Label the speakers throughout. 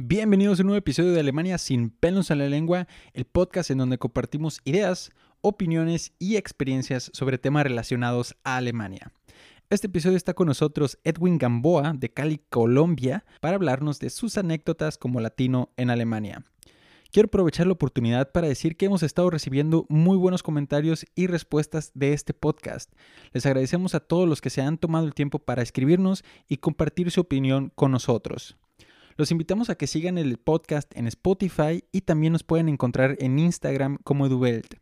Speaker 1: Bienvenidos a un nuevo episodio de Alemania sin pelos en la lengua, el podcast en donde compartimos ideas, opiniones y experiencias sobre temas relacionados a Alemania. Este episodio está con nosotros Edwin Gamboa de Cali, Colombia, para hablarnos de sus anécdotas como latino en Alemania. Quiero aprovechar la oportunidad para decir que hemos estado recibiendo muy buenos comentarios y respuestas de este podcast. Les agradecemos a todos los que se han tomado el tiempo para escribirnos y compartir su opinión con nosotros. Los invitamos a que sigan el podcast en Spotify y también nos pueden encontrar en Instagram como EduWelt.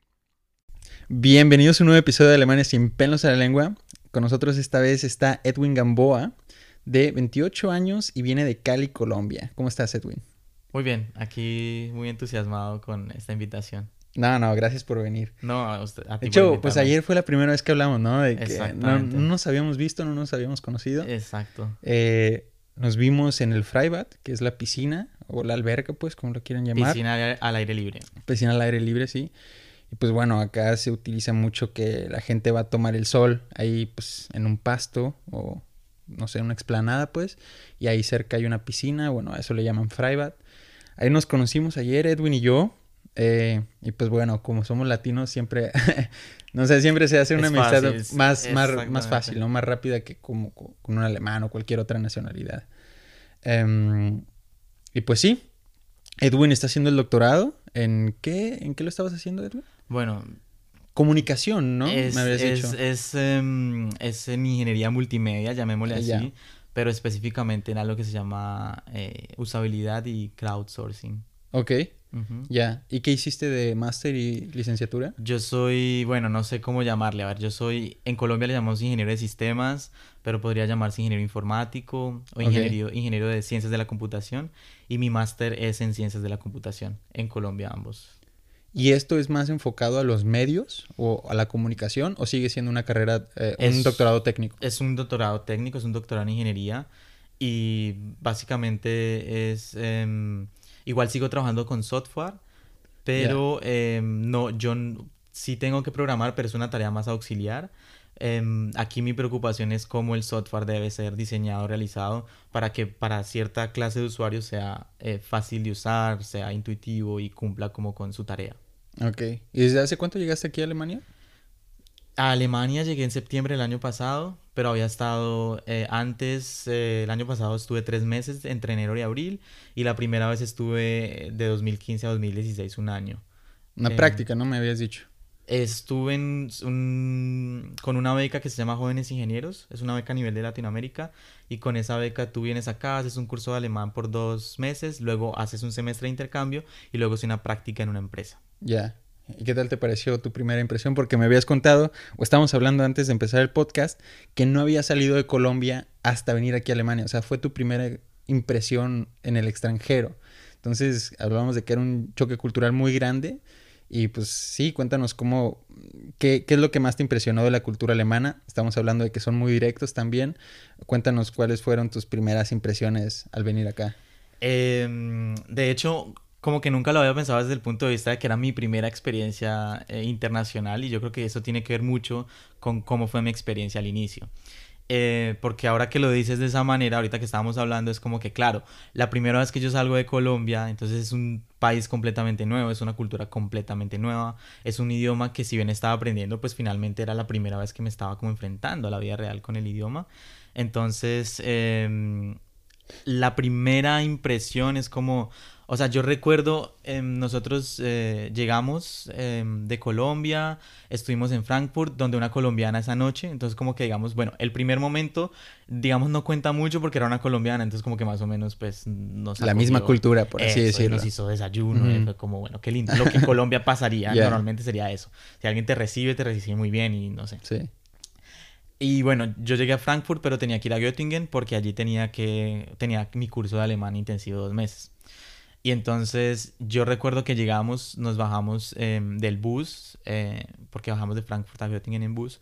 Speaker 1: Bienvenidos a un nuevo episodio de Alemania sin pelos en la lengua. Con nosotros esta vez está Edwin Gamboa, de 28 años y viene de Cali, Colombia. ¿Cómo estás, Edwin?
Speaker 2: Muy bien, aquí muy entusiasmado con esta invitación.
Speaker 1: No, no, gracias por venir.
Speaker 2: No, a, usted, a
Speaker 1: De
Speaker 2: ti por
Speaker 1: hecho, pues ayer fue la primera vez que hablamos, ¿no? De que no,
Speaker 2: Exactamente.
Speaker 1: no nos habíamos visto, no nos habíamos conocido.
Speaker 2: Exacto.
Speaker 1: Eh, nos vimos en el Freibad, que es la piscina, o la alberca, pues, como lo quieran llamar.
Speaker 2: Piscina al- aire libre.
Speaker 1: Piscina al aire libre, sí. Y pues bueno, acá se utiliza mucho que la gente va a tomar el sol ahí, pues, en un pasto o, no sé, una explanada, pues. Y ahí cerca hay una piscina, bueno, a eso le llaman Freibad. Ahí nos conocimos ayer, Edwin y yo. eh, y pues bueno, como somos latinos, siempre, no sé, siempre se hace una
Speaker 2: Es
Speaker 1: amistad
Speaker 2: fácil,
Speaker 1: más, más, más fácil, ¿no? Más rápida que como co- con un alemán o cualquier otra nacionalidad. Em, y pues sí, Edwin está haciendo el doctorado. ¿En qué? ¿En qué lo estabas haciendo, Edwin?
Speaker 2: Bueno,
Speaker 1: Comunicación, ¿no?
Speaker 2: es,
Speaker 1: Me habías
Speaker 2: es,
Speaker 1: dicho.
Speaker 2: es, em, es en ingeniería multimedia, llamémosle
Speaker 1: Ah,
Speaker 2: así, pero específicamente en algo que se llama eh, usabilidad y crowdsourcing.
Speaker 1: Ok,
Speaker 2: Ujú.
Speaker 1: ya. ¿Y qué hiciste de máster y licenciatura?
Speaker 2: Yo soy, bueno, no sé cómo llamarle. A ver, yo soy, en Colombia le llamamos ingeniero de sistemas, pero podría llamarse ingeniero informático o ingeniero, ingeniero de ciencias de la computación. Y mi máster es en ciencias de la computación, en Colombia ambos.
Speaker 1: ¿Y esto es más enfocado a los medios o a la comunicación o sigue siendo una carrera, eh, un
Speaker 2: Es-
Speaker 1: doctorado técnico?
Speaker 2: Es un doctorado técnico, es un doctorado en ingeniería y básicamente es... em, igual sigo trabajando con software, pero em, no, yo sí tengo que programar, pero es una tarea más auxiliar. Em, aquí mi preocupación es cómo el software debe ser diseñado, realizado, para que para cierta clase de usuarios sea eh, fácil de usar, sea intuitivo y cumpla como con su tarea.
Speaker 1: Ok. ¿Y desde hace cuánto llegaste aquí a Alemania?
Speaker 2: A Alemania llegué en septiembre del año pasado, pero había estado eh, antes, eh, el año pasado estuve tres meses entre enero y abril y la primera vez estuve de 2015 a 2016, un año.
Speaker 1: Una
Speaker 2: Eh,
Speaker 1: práctica, ¿no? Me habías dicho.
Speaker 2: Estuve en un- con una beca que se llama Jóvenes Ingenieros, es una beca a nivel de Latinoamérica y con esa beca tú vienes acá, haces un curso de alemán por dos meses, luego haces un semestre de intercambio y luego haces una práctica en una empresa.
Speaker 1: Ya. ¿Y qué tal te pareció tu primera impresión? Porque me habías contado, o estábamos hablando antes de empezar el podcast, que no había salido de Colombia hasta venir aquí a Alemania. O sea, fue tu primera impresión en el extranjero. Entonces, hablábamos de que era un choque cultural muy grande. Y pues sí, cuéntanos cómo, qué, qué es lo que más te impresionó de la cultura alemana. Estamos hablando de que son muy directos también. Cuéntanos cuáles fueron tus primeras impresiones al venir acá.
Speaker 2: Em, de hecho, como que nunca lo había pensado desde el punto de vista de que era mi primera experiencia eh, internacional y yo creo que eso tiene que ver mucho con cómo fue mi experiencia al inicio. Eh, porque ahora que lo dices de esa manera, ahorita que estábamos hablando, es como que, claro, la primera vez que yo salgo de Colombia, entonces es un país completamente nuevo, es una cultura completamente nueva, es un idioma que si bien estaba aprendiendo, pues finalmente era la primera vez que me estaba como enfrentando a la vida real con el idioma. Entonces, em, la primera impresión es como, o sea, yo recuerdo, em, nosotros eh, llegamos em, de Colombia, estuvimos en Frankfurt, donde una colombiana esa noche, entonces como que digamos, bueno, el primer momento, digamos, no cuenta mucho porque era una colombiana, entonces como que más o menos, pues, nos
Speaker 1: La misma cultura, por así
Speaker 2: Eso, y
Speaker 1: decirlo.
Speaker 2: Nos hizo desayuno, y fue como, bueno, qué lindo, lo que en Colombia pasaría, normalmente sería eso. Si alguien te recibe, te recibe muy bien y no sé.
Speaker 1: Sí.
Speaker 2: Y bueno, yo llegué a Frankfurt, pero tenía que ir a Göttingen porque allí tenía que tenía mi curso de alemán intensivo dos meses. Y entonces yo recuerdo que llegamos, nos bajamos em, del bus, eh, porque bajamos de Frankfurt a Göttingen en bus.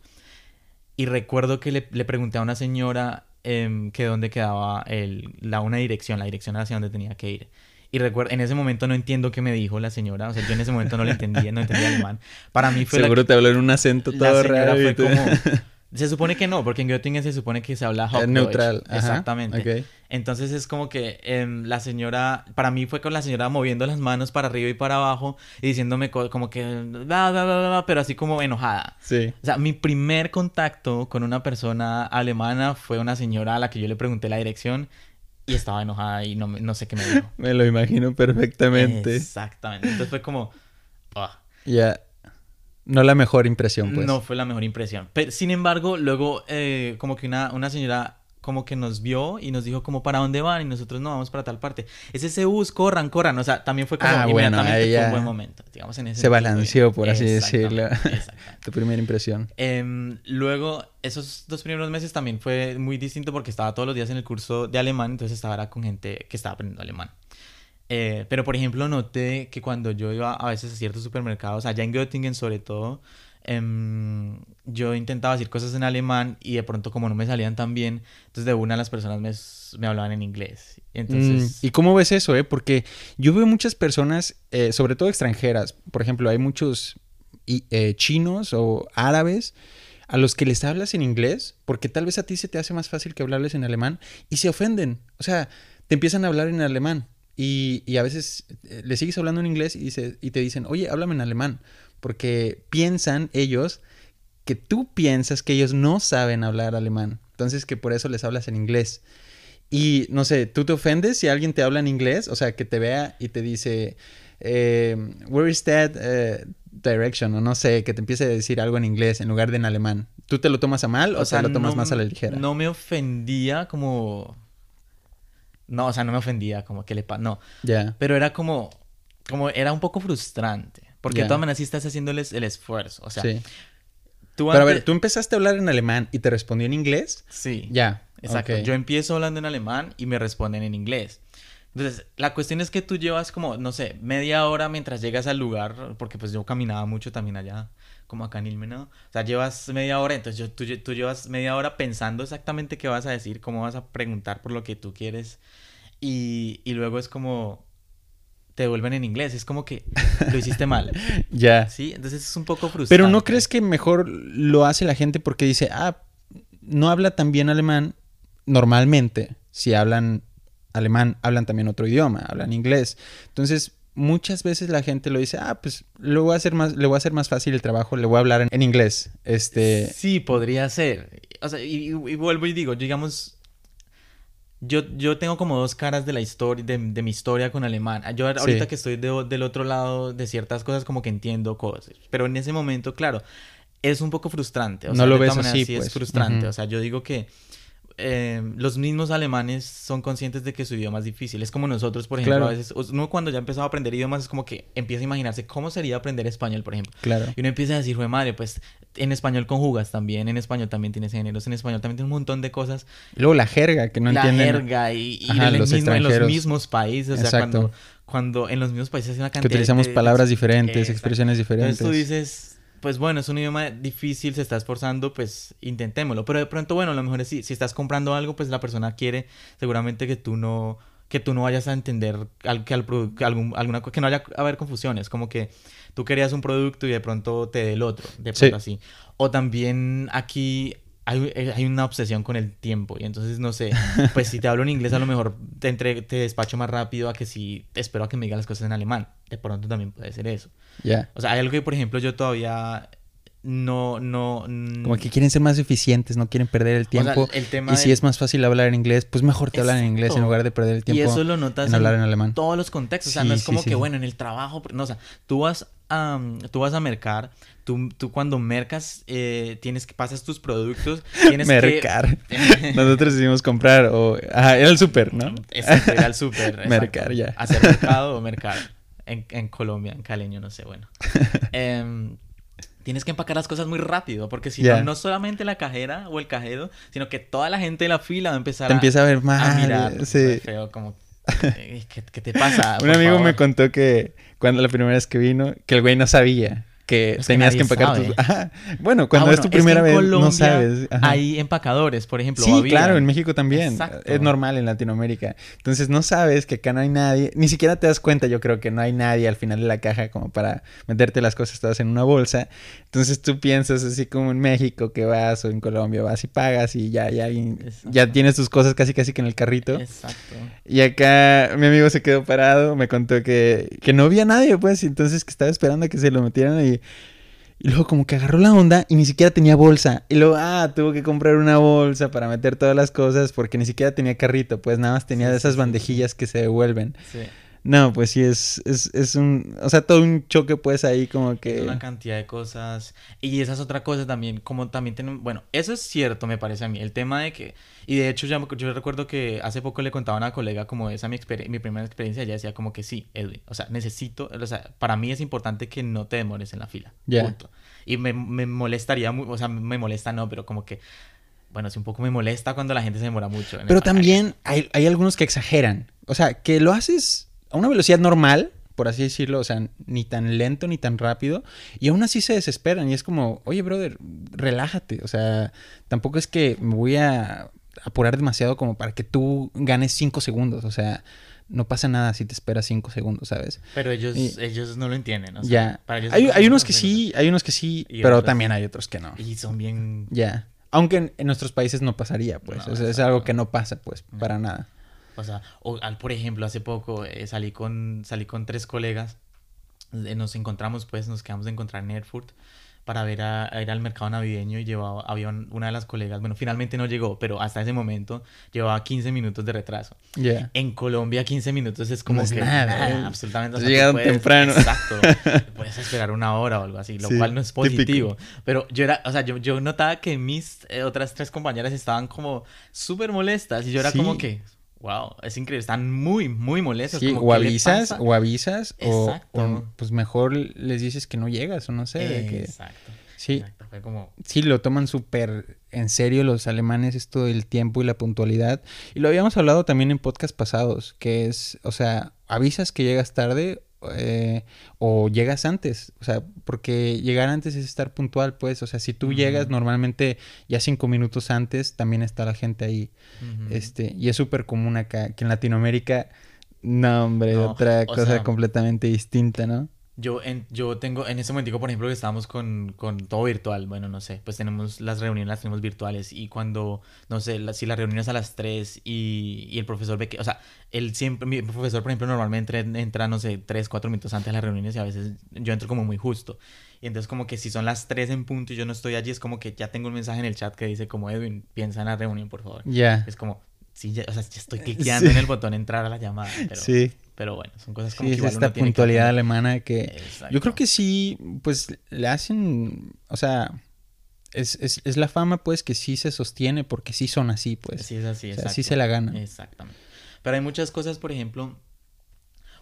Speaker 2: Y recuerdo que le, le pregunté a una señora em, que dónde quedaba el, la, una dirección, la dirección hacia donde tenía que ir. Y recuerdo, en ese momento no entiendo qué me dijo la señora, o sea, yo en ese momento no le entendía, no entendía alemán. Para mí fue la-
Speaker 1: Seguro te habló en un acento
Speaker 2: la
Speaker 1: todo
Speaker 2: señora
Speaker 1: raro.
Speaker 2: fue como, Se supone que no, porque en Göttingen se supone que se habla
Speaker 1: Es
Speaker 2: Hochdeutsch.
Speaker 1: neutral. Ajá,
Speaker 2: Exactamente.
Speaker 1: ok.
Speaker 2: Entonces es como que em, la señora, para mí fue con la señora moviendo las manos para arriba y para abajo y diciéndome co- como que, "Bla, bla, bla, bla", pero así como enojada.
Speaker 1: Sí.
Speaker 2: O sea, mi primer contacto con una persona alemana fue una señora a la que yo le pregunté la dirección y estaba enojada y no, no sé qué me dijo.
Speaker 1: Me lo imagino perfectamente.
Speaker 2: Exactamente. Entonces fue como, "Ah".
Speaker 1: Ya. No la mejor impresión, pues.
Speaker 2: No fue la mejor impresión. Pero, sin embargo, luego eh, como que una, una señora como que nos vio y nos dijo como para dónde van y nosotros no vamos para tal parte. Es ese bus, corran, corran. O sea, también fue como
Speaker 1: Ah,
Speaker 2: inmediatamente fue un buen momento. Digamos en ese
Speaker 1: Se balanceó, por así decirlo. Tu primera impresión.
Speaker 2: Em, luego, esos dos primeros meses también fue muy distinto porque estaba todos los días en el curso de alemán, entonces estaba era con gente que estaba aprendiendo alemán. Eh, pero, por ejemplo, noté que cuando yo iba a veces a ciertos supermercados, allá en Göttingen sobre todo, em, yo intentaba decir cosas en alemán y de pronto como no me salían tan bien, entonces de una las personas me, me hablaban en inglés.
Speaker 1: Mm, ¿Y cómo ves eso, eh? Porque yo veo muchas personas, eh, sobre todo extranjeras. Por ejemplo, hay muchos eh, chinos o árabes a los que les hablas en inglés, porque tal vez a ti se te hace más fácil que hablarles en alemán, y se ofenden. O sea, te empiezan a hablar en alemán. Y, y a veces eh, le sigues hablando en inglés y, dice- y te dicen, oye, háblame en alemán. Porque piensan ellos que tú piensas que ellos no saben hablar alemán. Entonces que por eso les hablas en inglés. Y no sé, ¿tú te ofendes si alguien te habla en inglés? O sea, que te vea y te dice, eh, where is that eh, direction? O no sé, que te empiece a decir algo en inglés en lugar de en alemán. ¿Tú te lo tomas a mal o, te lo tomas
Speaker 2: no-
Speaker 1: más a la ligera?
Speaker 2: No me ofendía como... No, o sea, no me ofendía como que le pasa... No,
Speaker 1: Ya.
Speaker 2: Pero era como, como era un poco frustrante. Porque
Speaker 1: Ya.
Speaker 2: de todas maneras sí estás haciéndoles el esfuerzo. O sea,
Speaker 1: sí.
Speaker 2: tú
Speaker 1: Pero a ver, ¿tú empezaste a hablar en alemán y te respondió en inglés?
Speaker 2: Sí.
Speaker 1: Ya.
Speaker 2: Exacto. Yo empiezo hablando en alemán y me responden en inglés. Entonces, la cuestión es que tú llevas como, no sé, media hora mientras llegas al lugar, porque pues yo caminaba mucho también allá, como acá en Ilmenau. O sea, llevas media hora, entonces yo, tú, tú llevas media hora pensando exactamente qué vas a decir, cómo vas a preguntar por lo que tú quieres. Y, y luego es como, te devuelven en inglés, es como que lo hiciste mal.
Speaker 1: Ya.
Speaker 2: Sí, entonces es un poco frustrante.
Speaker 1: Pero ¿no crees que mejor lo hace la gente porque dice, ah, no habla tan bien alemán normalmente? Si hablan alemán, hablan también otro idioma, hablan inglés. Entonces, muchas veces la gente lo dice, ah, pues le voy a hacer más, le voy a hacer más fácil el trabajo, le voy a hablar en, en inglés. Este,
Speaker 2: Sí, podría ser. O sea, y, y- y vuelvo y digo, digamos, yo, yo tengo como dos caras de la historia, de, de mi historia con alemán. Yo ahorita
Speaker 1: Sí.
Speaker 2: que estoy de- del otro lado de ciertas cosas, como que entiendo cosas. Pero en ese momento, claro, es un poco frustrante. O
Speaker 1: No
Speaker 2: sea,
Speaker 1: lo
Speaker 2: de
Speaker 1: ves así,
Speaker 2: sí
Speaker 1: pues.
Speaker 2: es frustrante.
Speaker 1: Ujú.
Speaker 2: O sea, yo digo que eh, los mismos alemanes son conscientes de que su idioma es difícil. Es como nosotros, por ejemplo,
Speaker 1: Claro.
Speaker 2: a veces, uno cuando ya ha empezado a aprender idiomas es como que empieza a imaginarse cómo sería aprender español, por ejemplo.
Speaker 1: claro.
Speaker 2: Y uno empieza a decir, fue madre, pues en español conjugas también, en español también tienes géneros, en español también tienes un montón de cosas.
Speaker 1: Y luego la jerga, que no
Speaker 2: la
Speaker 1: entienden.
Speaker 2: jerga y, y
Speaker 1: Ajá,
Speaker 2: en,
Speaker 1: los
Speaker 2: mismo- en los
Speaker 1: extranjeros.
Speaker 2: mismos países. O sea,
Speaker 1: Exacto.
Speaker 2: cuando, cuando en los mismos países hay una
Speaker 1: Que
Speaker 2: cantidad
Speaker 1: utilizamos
Speaker 2: de- de-
Speaker 1: palabras diferentes,
Speaker 2: Exacto.
Speaker 1: expresiones diferentes.
Speaker 2: Entonces tú dices, pues bueno, es un idioma difícil, se está esforzando, pues intentémoslo. Pero de pronto, bueno, a lo mejor es si, si estás comprando algo, pues la persona quiere seguramente que tú no que tú no vayas a entender al, que, al que algún, alguna que no haya a haber confusiones, como que tú querías un producto y de pronto te dé el otro, de pronto
Speaker 1: Sí.
Speaker 2: así. O también aquí hay, eh, hay una obsesión con el tiempo y entonces no sé, pues si te hablo en inglés a lo mejor te, entre- te despacho más rápido a que si espero a que me diga las cosas en alemán. De pronto también puede ser eso.
Speaker 1: Ya.
Speaker 2: O sea, hay algo que, por ejemplo, yo todavía no, no... mm,
Speaker 1: Como que quieren ser más eficientes, no quieren perder el
Speaker 2: o sea,
Speaker 1: tiempo.
Speaker 2: el tema
Speaker 1: y si
Speaker 2: del-
Speaker 1: es más fácil hablar en inglés, pues mejor te hablan en inglés en lugar de perder el
Speaker 2: Y
Speaker 1: tiempo
Speaker 2: eso lo notas
Speaker 1: en hablar en alemán.
Speaker 2: todos los contextos. O sea, no
Speaker 1: Sí,
Speaker 2: es como
Speaker 1: sí,
Speaker 2: que,
Speaker 1: sí.
Speaker 2: bueno, en el trabajo... No, o sea, tú vas a, tú vas a mercar, tú, tú cuando mercas, eh, tienes que... Pasas tus productos, tienes
Speaker 1: Mercar.
Speaker 2: que...
Speaker 1: Nosotros decidimos comprar o... Ajá, era el súper, ¿no?
Speaker 2: Exacto, ir al súper.
Speaker 1: Mercar, ya.
Speaker 2: Hacer mercado o mercar. En, en Colombia, en caleño, no sé, bueno. Em, tienes que empacar las cosas muy rápido, porque si
Speaker 1: Ya.
Speaker 2: no, no solamente la cajera o el cajero, sino que toda la gente de la fila va a empezar
Speaker 1: Te
Speaker 2: a,
Speaker 1: empieza a ver mal.
Speaker 2: a mirar.
Speaker 1: sí.
Speaker 2: muy feo, como, ¿qué, qué te pasa?
Speaker 1: Un amigo me
Speaker 2: favor.
Speaker 1: contó que cuando la primera vez que vino, que el güey no sabía. Que
Speaker 2: Es que
Speaker 1: tenías que,
Speaker 2: nadie
Speaker 1: empacar tus... Ajá. Bueno, cuando
Speaker 2: Ah,
Speaker 1: es
Speaker 2: bueno,
Speaker 1: tu
Speaker 2: que
Speaker 1: primera
Speaker 2: en
Speaker 1: vez no
Speaker 2: Colombia
Speaker 1: sabes. Ajá.
Speaker 2: Hay empacadores, por ejemplo.
Speaker 1: Sí,
Speaker 2: había.
Speaker 1: claro, en México también.
Speaker 2: Exacto.
Speaker 1: Es normal en Latinoamérica. Entonces no sabes que acá no hay nadie, ni siquiera te das cuenta, yo creo que no hay nadie al final de la caja como para meterte las cosas todas en una bolsa. Entonces tú piensas así como en México que vas o en Colombia vas y pagas y ya, ya, y- ya tienes tus cosas casi casi que en el carrito.
Speaker 2: Exacto.
Speaker 1: Y acá mi amigo se quedó parado, me contó que, que no había nadie, pues, y entonces que estaba esperando a que se lo metieran y, y luego como que agarró la onda y ni siquiera tenía bolsa. Y luego, ah, tuvo que comprar una bolsa para meter todas las cosas porque ni siquiera tenía carrito, pues nada más tenía de esas bandejillas que se devuelven.
Speaker 2: Sí.
Speaker 1: No, pues sí, es, es, es un, o sea, todo un choque pues ahí como que...
Speaker 2: Es una cantidad de cosas. Y esa es otra cosa también, como también tenemos, bueno, eso es cierto, me parece a mí, el tema de que, y de hecho ya yo recuerdo que hace poco le contaba a una colega como esa mi, exper- mi primera experiencia, ella decía como que sí, Edwin, o sea, necesito, o sea, para mí es importante que no te demores en la fila.
Speaker 1: Ya.
Speaker 2: Punto. Y me, me molestaría, mu- o sea, me molesta no, pero como que, bueno, sí un poco me molesta cuando la gente se demora mucho. en
Speaker 1: Pero también hay, hay algunos que exageran. O sea, que lo haces a una velocidad normal, por así decirlo, o sea, ni tan lento ni tan rápido, y aún así se desesperan y es como, oye, brother, relájate. O sea, tampoco es que me voy a apurar demasiado como para que tú ganes cinco segundos. O sea, no pasa nada si te esperas cinco segundos, ¿sabes?
Speaker 2: Pero ellos,
Speaker 1: Y-
Speaker 2: ellos no lo entienden, o sea,
Speaker 1: ya.
Speaker 2: para ellos
Speaker 1: Hay, hay unos que sí, hay unos que sí, pero
Speaker 2: otros-
Speaker 1: también hay otros que no.
Speaker 2: Y son bien
Speaker 1: Ya. Aunque en, en nuestros países no pasaría, pues.
Speaker 2: No,
Speaker 1: o sea, es algo que no pasa, pues, para nada.
Speaker 2: O sea, o, al- por ejemplo, hace poco eh, salí con salí con tres colegas, eh, nos encontramos, pues, nos quedamos de encontrar en Erfurt para ver a, a ir al mercado navideño y llevaba, había un- una de las colegas, bueno, finalmente no llegó, pero hasta ese momento llevaba 15 minutos de retraso.
Speaker 1: Ya.
Speaker 2: En Colombia 15 minutos es como
Speaker 1: No es
Speaker 2: que
Speaker 1: nada, eh.
Speaker 2: absolutamente.
Speaker 1: Pues
Speaker 2: tú
Speaker 1: llegaron
Speaker 2: puedes-
Speaker 1: temprano.
Speaker 2: Exacto. puedes esperar una hora o algo así, lo
Speaker 1: Sí,
Speaker 2: cual no es
Speaker 1: típico.
Speaker 2: positivo. Pero yo era, o sea, yo, yo notaba que mis eh, otras tres compañeras estaban como súper molestas y yo era
Speaker 1: Sí.
Speaker 2: como que, wow, es increíble, están muy, muy molestas.
Speaker 1: Sí,
Speaker 2: como,
Speaker 1: o
Speaker 2: ¿qué le
Speaker 1: avisas, o avisas, o, o, pues mejor les dices que no llegas, o no sé. de que-
Speaker 2: Exacto.
Speaker 1: sí,
Speaker 2: Exacto. Fue como,
Speaker 1: sí, lo toman súper en serio los alemanes, esto del tiempo y la puntualidad. Y lo habíamos hablado también en podcast pasados, que es, o sea, avisas que llegas tarde eh, o llegas antes, o sea, porque llegar antes es estar puntual, pues, o sea, si tú llegas normalmente ya cinco minutos antes, también está la gente ahí. Este, y es súper común acá, que en Latinoamérica, no, hombre,
Speaker 2: No,
Speaker 1: otra cosa
Speaker 2: sea,
Speaker 1: completamente distinta, ¿no?
Speaker 2: Yo, en, yo tengo, en ese momentico, por ejemplo, que estábamos con, con todo virtual, bueno, no sé, pues tenemos las reuniones, las tenemos virtuales y cuando, no sé, la- si la reunión es a las 3 y, y el profesor ve que, o sea, él siempre, mi profesor, por ejemplo, normalmente entra, entra, no sé, 3, 4 minutos antes de las reuniones y a veces yo entro como muy justo. Y entonces como que si son las 3 en punto y yo no estoy allí, es como que ya tengo un mensaje en el chat que dice como, Edwin, piensa en la reunión, por favor.
Speaker 1: Ya.
Speaker 2: Es como, sí, ya, o sea, ya estoy cliqueando
Speaker 1: Sí.
Speaker 2: en el botón entrar a la llamada, pero,
Speaker 1: sí,
Speaker 2: pero bueno, son cosas como
Speaker 1: sí,
Speaker 2: que
Speaker 1: es
Speaker 2: igual
Speaker 1: esta
Speaker 2: uno tiene que
Speaker 1: puntualidad
Speaker 2: aprender.
Speaker 1: alemana que yo creo que sí, pues le hacen, o sea, es, es, es la fama pues que sí se sostiene porque sí son así, pues.
Speaker 2: Sí, es así,
Speaker 1: o sea,
Speaker 2: exacto.
Speaker 1: sí se la ganan.
Speaker 2: Exactamente. Pero hay muchas cosas, por ejemplo,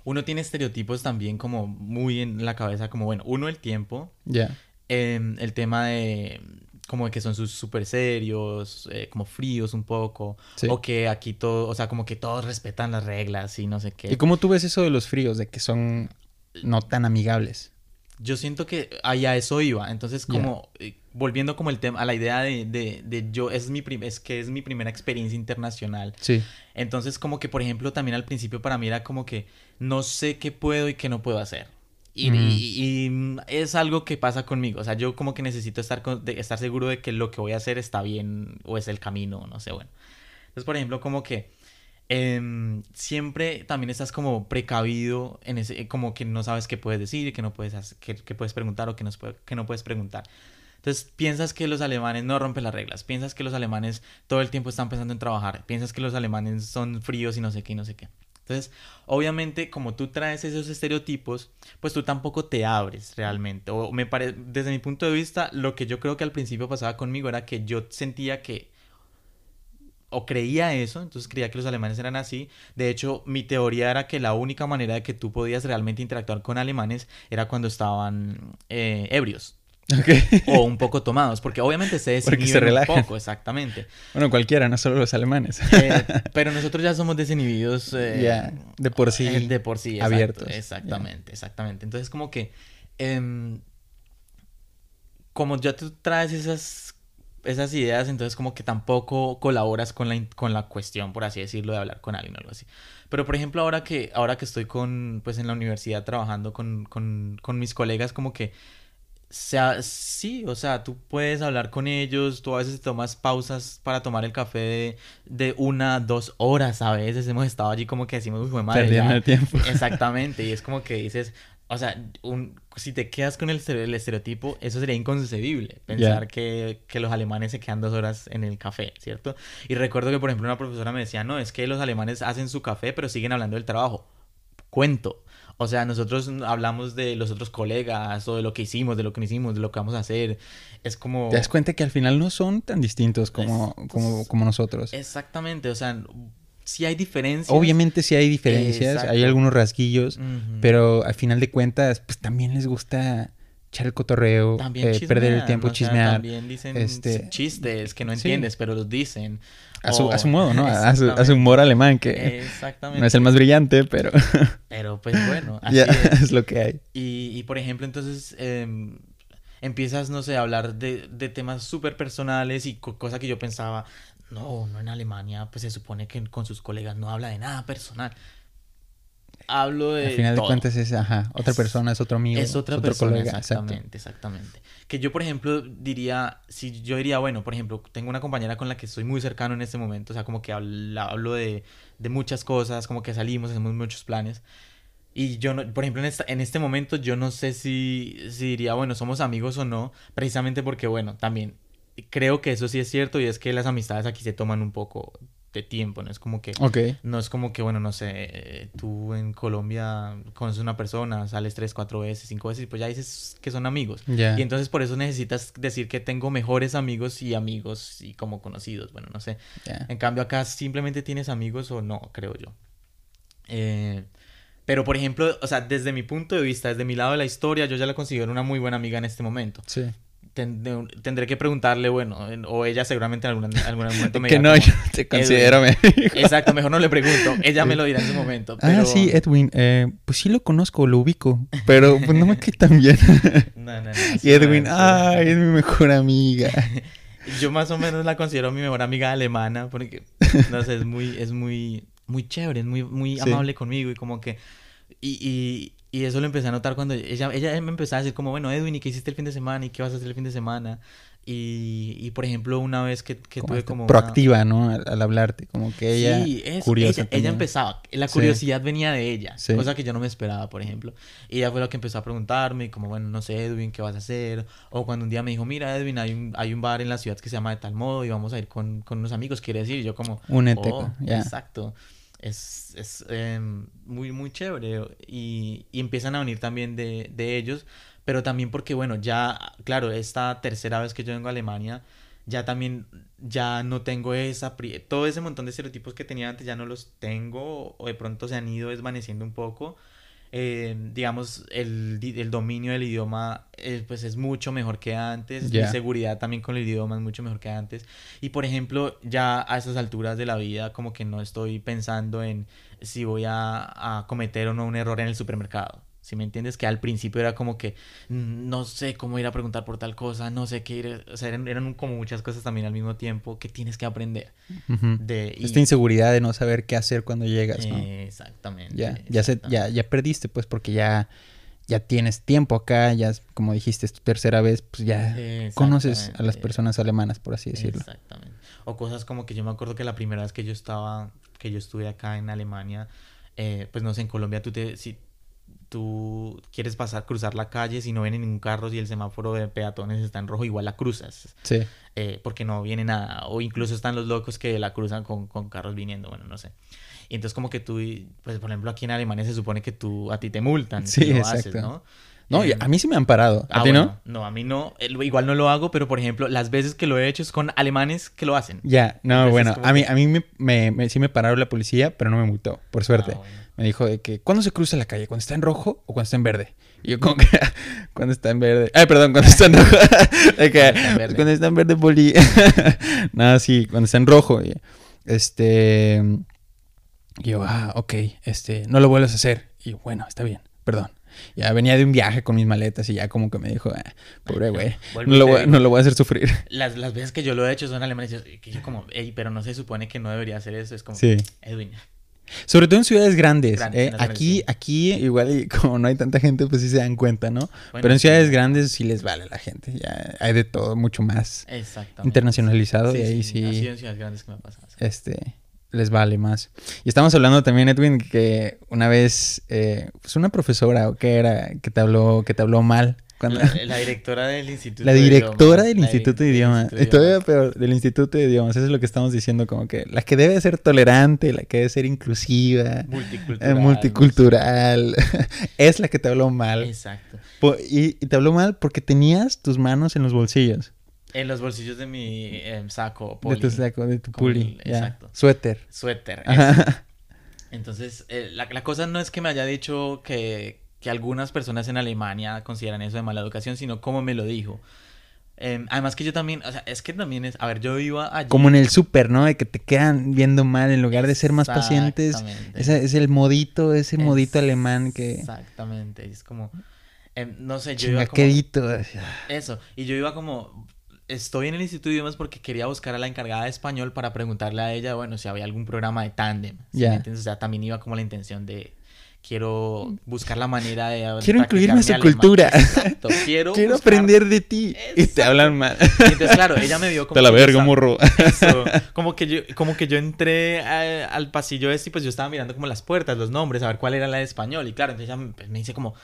Speaker 2: uno tiene estereotipos también como muy en la cabeza, como bueno, uno el tiempo,
Speaker 1: Ya.
Speaker 2: em, el tema de como de que son súper serios, eh, como fríos un poco,
Speaker 1: Sí.
Speaker 2: o que aquí todo, o sea, como que todos respetan las reglas y no sé qué.
Speaker 1: ¿Y cómo tú ves eso de los fríos, de que son no tan amigables?
Speaker 2: Yo siento que ahí a eso iba. Entonces, como eh, volviendo como el tema, a la idea de, de, de yo, es mi es que es mi primera experiencia internacional.
Speaker 1: Sí.
Speaker 2: Entonces, como que, por ejemplo, también al principio para mí era como que no sé qué puedo y qué no puedo hacer. Y,
Speaker 1: Ujú.
Speaker 2: y- y, mm, es algo que pasa conmigo. O sea, yo como que necesito estar, con- de- estar seguro de que lo que voy a hacer está bien o es el camino, no sé, bueno. Entonces, por ejemplo, como que em, siempre también estás como precavido en ese, como que no sabes qué puedes decir, qué no puedes, hacer, qué, qué puedes preguntar o qué no, puede- qué no puedes preguntar. Entonces piensas que los alemanes no rompen las reglas, piensas que los alemanes todo el tiempo están pensando en trabajar, piensas que los alemanes son fríos y no sé qué y no sé qué. Entonces, obviamente, como tú traes esos estereotipos, pues tú tampoco te abres realmente. O me pare... desde mi punto de vista, lo que yo creo que al principio pasaba conmigo era que yo sentía que o creía eso, entonces creía que los alemanes eran así. De hecho, mi teoría era que la única manera de que tú podías realmente interactuar con alemanes era cuando estaban eh, ebrios O un poco tomados, porque obviamente se desinhiben un poco, exactamente.
Speaker 1: Bueno, cualquiera, no solo los alemanes.
Speaker 2: Eh, pero nosotros ya somos desinhibidos. eh,
Speaker 1: de por sí
Speaker 2: eh, de por sí,
Speaker 1: abiertos.
Speaker 2: Exactamente, exactamente. Entonces, como que. em, como ya tú traes esas, esas ideas, entonces como que tampoco colaboras con la, con la cuestión, por así decirlo, de hablar con alguien o algo así. Pero por ejemplo, ahora que, ahora que estoy con, pues en la universidad trabajando con, con, con mis colegas, como que sea, sí, o sea, tú puedes hablar con ellos, tú a veces tomas pausas para tomar el café de, de una, dos horas a veces, hemos estado allí como que decimos, uy, madre,
Speaker 1: Perdiendo el tiempo.
Speaker 2: Exactamente, y es como que dices, o sea, un, si te quedas con el, el estereotipo, eso sería inconcebible, pensar que, que los alemanes se quedan dos horas en el café, ¿cierto? Y recuerdo que, por ejemplo, una profesora me decía, no, es que los alemanes hacen su café, pero siguen hablando del trabajo. Cuento. O sea, nosotros hablamos de los otros colegas o de lo que hicimos, de lo que no hicimos, de lo que vamos a hacer. Es como...
Speaker 1: Te das cuenta que al final no son tan distintos como,
Speaker 2: Es-
Speaker 1: como, como nosotros.
Speaker 2: Exactamente, o sea, sí hay diferencias.
Speaker 1: Obviamente sí hay diferencias, hay algunos rasguillos, pero al final de cuentas, pues también les gusta echar el cotorreo, eh, perder el tiempo,
Speaker 2: o sea,
Speaker 1: chismear,
Speaker 2: también dicen
Speaker 1: este,
Speaker 2: chistes que no
Speaker 1: sí.
Speaker 2: entiendes, pero los dicen.
Speaker 1: A su,
Speaker 2: O-
Speaker 1: a su modo, ¿no? A su, a su
Speaker 2: Exactamente.
Speaker 1: humor alemán, que no es el más brillante, pero
Speaker 2: Pero pues bueno, así es
Speaker 1: lo que hay.
Speaker 2: Y, y, por ejemplo, entonces em, empiezas, no sé, a hablar de, de temas súper personales y co- cosa que yo pensaba, no, no en Alemania, pues se supone que con sus colegas no habla de nada personal. Hablo de
Speaker 1: Al final
Speaker 2: todo.
Speaker 1: de cuentas es, ajá, otra
Speaker 2: Es-
Speaker 1: persona, es otro amigo,
Speaker 2: Es otra
Speaker 1: otro
Speaker 2: persona,
Speaker 1: colega,
Speaker 2: exactamente, exactamente. Que yo, por ejemplo, diría, si yo diría, bueno, por ejemplo, tengo una compañera con la que estoy muy cercano en este momento, o sea, como que habla- hablo de, de muchas cosas, como que salimos, hacemos muchos planes. Y yo, no, por ejemplo, en, esta, en este momento yo no sé si, si diría, bueno, somos amigos o no, precisamente porque, bueno, también creo que eso sí es cierto y es que las amistades aquí se toman un poco de tiempo, ¿no? Es como que...
Speaker 1: Ok,
Speaker 2: No es como que, bueno, no sé, eh, tú en Colombia conoces a una persona, sales tres, cuatro veces, cinco veces y pues ya dices que son amigos.
Speaker 1: ya.
Speaker 2: Y entonces por eso necesitas decir que tengo mejores amigos y amigos y como conocidos, bueno, no sé. En cambio acá simplemente tienes amigos o no, creo yo. Eh, pero por ejemplo, o sea, desde mi punto de vista, desde mi lado de la historia, yo ya la considero una muy buena amiga en este momento.
Speaker 1: Sí.
Speaker 2: Ten- tendré que preguntarle, bueno, en- o ella seguramente en algún, algún momento me
Speaker 1: Que
Speaker 2: dirá
Speaker 1: no,
Speaker 2: como,
Speaker 1: yo te considero.
Speaker 2: Exacto, mejor no le pregunto. Ella me lo dirá en su momento. Pero...
Speaker 1: Ah, sí, Edwin, eh, pues sí lo conozco, lo ubico, pero pues no me cae tan bien.
Speaker 2: No, no, no,
Speaker 1: y Edwin, ay, es mi mejor amiga.
Speaker 2: Yo más o menos la considero mi mejor amiga alemana porque, no sé, es muy, es muy, muy chévere, es muy, muy
Speaker 1: Sí.
Speaker 2: amable conmigo y como que... Y, y, y eso lo empecé a notar cuando ella, ella me empezaba a decir como, bueno, Edwin, ¿y qué hiciste el fin de semana? ¿Y qué vas a hacer el fin de semana? Y, y por ejemplo, una vez que, que
Speaker 1: Como
Speaker 2: tuve
Speaker 1: hasta
Speaker 2: como... una-
Speaker 1: proactiva, ¿no? Al, al hablarte, como que ella
Speaker 2: sí, eso,
Speaker 1: curiosa
Speaker 2: ella, empezaba, la
Speaker 1: Sí.
Speaker 2: curiosidad venía de ella,
Speaker 1: Sí.
Speaker 2: cosa que yo no me esperaba, por ejemplo. Y ella fue la que empezó a preguntarme, como, bueno, no sé, Edwin, ¿qué vas a hacer? O cuando un día me dijo, mira, Edwin, hay un, hay un bar en la ciudad que se llama de tal modo y vamos a ir con, con unos amigos, quiere decir, y yo como,
Speaker 1: Únete,
Speaker 2: oh, exacto. Es, es em, muy, muy chévere. Y, y empiezan a venir también de, de ellos, pero también porque, bueno, ya, claro, esta tercera vez que yo vengo a Alemania, ya también, ya no tengo esa, todo ese montón de estereotipos que tenía antes, ya no los tengo, o de pronto se han ido desvaneciendo un poco. Eh, digamos, el, el dominio del idioma, eh, pues es mucho mejor que antes.
Speaker 1: Ya.
Speaker 2: Mi seguridad también con el idioma es mucho mejor que antes. Y por ejemplo, ya a esas alturas de la vida, como que no estoy pensando en si voy a, a cometer o no un error en el supermercado. Si me entiendes, que al principio era como que mm, no sé cómo ir a preguntar por tal cosa, no sé qué ir. O sea, eran, eran como muchas cosas también al mismo tiempo que tienes que aprender.
Speaker 1: Ujú.
Speaker 2: De, y-
Speaker 1: Esta inseguridad de no saber qué hacer cuando llegas, ¿no?
Speaker 2: Exactamente.
Speaker 1: ya, ya, se, ya,
Speaker 2: exactamente.
Speaker 1: ya perdiste, pues, porque ya, ya tienes tiempo acá, ya, como dijiste, es tu tercera vez, pues ya conoces a las
Speaker 2: Exactamente.
Speaker 1: personas alemanas, por así decirlo.
Speaker 2: Exactamente. O cosas como que yo me acuerdo que la primera vez que yo estaba, que yo estuve acá en Alemania, eh, pues no sé, en Colombia tú te, si tú quieres pasar, cruzar la calle, si no viene ningún carro, si el semáforo de peatones está en rojo, igual la cruzas,
Speaker 1: Sí,
Speaker 2: eh, porque no viene nada. O incluso están los locos que la cruzan con, con carros viniendo, bueno, no sé. Y entonces como que tú, pues por ejemplo aquí en Alemania se supone que tú, a ti te multan
Speaker 1: Sí,
Speaker 2: si lo
Speaker 1: exacto.
Speaker 2: haces, ¿no?
Speaker 1: No,
Speaker 2: Em,
Speaker 1: a mí sí me han parado. ¿A
Speaker 2: Ah,
Speaker 1: ti
Speaker 2: bueno,
Speaker 1: no?
Speaker 2: no, a mí no. Igual no lo hago, pero por ejemplo, las veces que lo he hecho es con alemanes que lo hacen.
Speaker 1: Ya, no,
Speaker 2: Entonces,
Speaker 1: bueno, a mí,
Speaker 2: que-
Speaker 1: a mí me, me- me- sí me pararon la policía, pero no me multó, por suerte.
Speaker 2: Ah, bueno.
Speaker 1: Me dijo de que, ¿cuándo se cruza la calle? ¿Cuando está en rojo o cuando está en verde? Y yo como que, cuando está en verde. Ay, perdón, cuando está en rojo. De que,
Speaker 2: Cuando está en verde.
Speaker 1: Poli. Nada, sí, cuando está en rojo. y, Este... y yo, ah, ok, este, no lo vuelvas a hacer. Y yo, bueno, está bien, perdón. Ya venía de un viaje con mis maletas y ya como que me dijo, ah, pobre güey, no, lo voy, no lo voy a hacer sufrir.
Speaker 2: Las, las veces que yo lo he hecho son alemanes. y yo como, "Ey, pero no se supone que no debería hacer eso. Es como,
Speaker 1: Sí.
Speaker 2: Edwin.
Speaker 1: Sobre todo en ciudades grandes.
Speaker 2: Grandes,
Speaker 1: ¿eh?
Speaker 2: grandes,
Speaker 1: Aquí,
Speaker 2: sí.
Speaker 1: aquí, igual como no hay tanta gente, pues sí se dan cuenta, ¿no?
Speaker 2: Bueno,
Speaker 1: Pero en
Speaker 2: sí.
Speaker 1: ciudades grandes sí les vale la gente. Ya hay de todo, mucho más internacionalizado y ahí sí,
Speaker 2: sido en ciudades grandes que me pasa. sí.
Speaker 1: este, les vale más. Y estamos hablando también, Edwin, que una vez, eh, pues una profesora o que era, que te habló, que te habló mal. Cuando,
Speaker 2: La, la directora del Instituto
Speaker 1: La
Speaker 2: de
Speaker 1: directora
Speaker 2: Idiomas.
Speaker 1: del
Speaker 2: La
Speaker 1: Instituto de
Speaker 2: del
Speaker 1: Idiomas.
Speaker 2: Instituto de
Speaker 1: todavía
Speaker 2: Idiomas.
Speaker 1: peor, del Instituto de Idiomas. Eso es lo que estamos diciendo, como que la que debe ser tolerante, la que debe ser inclusiva,
Speaker 2: Multicultural.
Speaker 1: eh, multicultural, es la que te habló mal.
Speaker 2: Exacto.
Speaker 1: Po- Y, y te habló mal porque tenías tus manos en los bolsillos
Speaker 2: En los bolsillos de mi em, saco,
Speaker 1: de tu
Speaker 2: poli,
Speaker 1: saco, de tu puli.
Speaker 2: el- exacto.
Speaker 1: Suéter.
Speaker 2: suéter. Entonces, eh, la, la cosa no es que me haya dicho que, que algunas personas en Alemania consideran eso de mala educación, sino como me lo dijo. Em, además que yo también, o sea, es que también es, a ver, yo iba allí.
Speaker 1: Como en el súper, ¿no? De que te quedan viendo mal en lugar de ser más pacientes. Ese es el modito, ese modito
Speaker 2: Es-
Speaker 1: alemán que...
Speaker 2: Exactamente, es como, em, no sé, yo iba como... Eso, y yo iba como, estoy en el Instituto de Idiomas porque quería buscar a la encargada de español para preguntarle a ella, bueno, si había algún programa de tándem. ¿sí entiendes? O sea, también iba como la intención de, quiero buscar la manera de
Speaker 1: Quiero incluirme en su cultura.
Speaker 2: Exacto, quiero
Speaker 1: Quiero
Speaker 2: buscar-
Speaker 1: aprender de ti. Y te hablan mal.
Speaker 2: Y entonces, claro, ella me vio como...
Speaker 1: Te la verga, morro.
Speaker 2: Eso, como que yo, como que yo entré a- al pasillo este y pues yo estaba mirando como las puertas, los nombres, a ver cuál era la de español. Y claro, entonces ella me, pues, me dice como,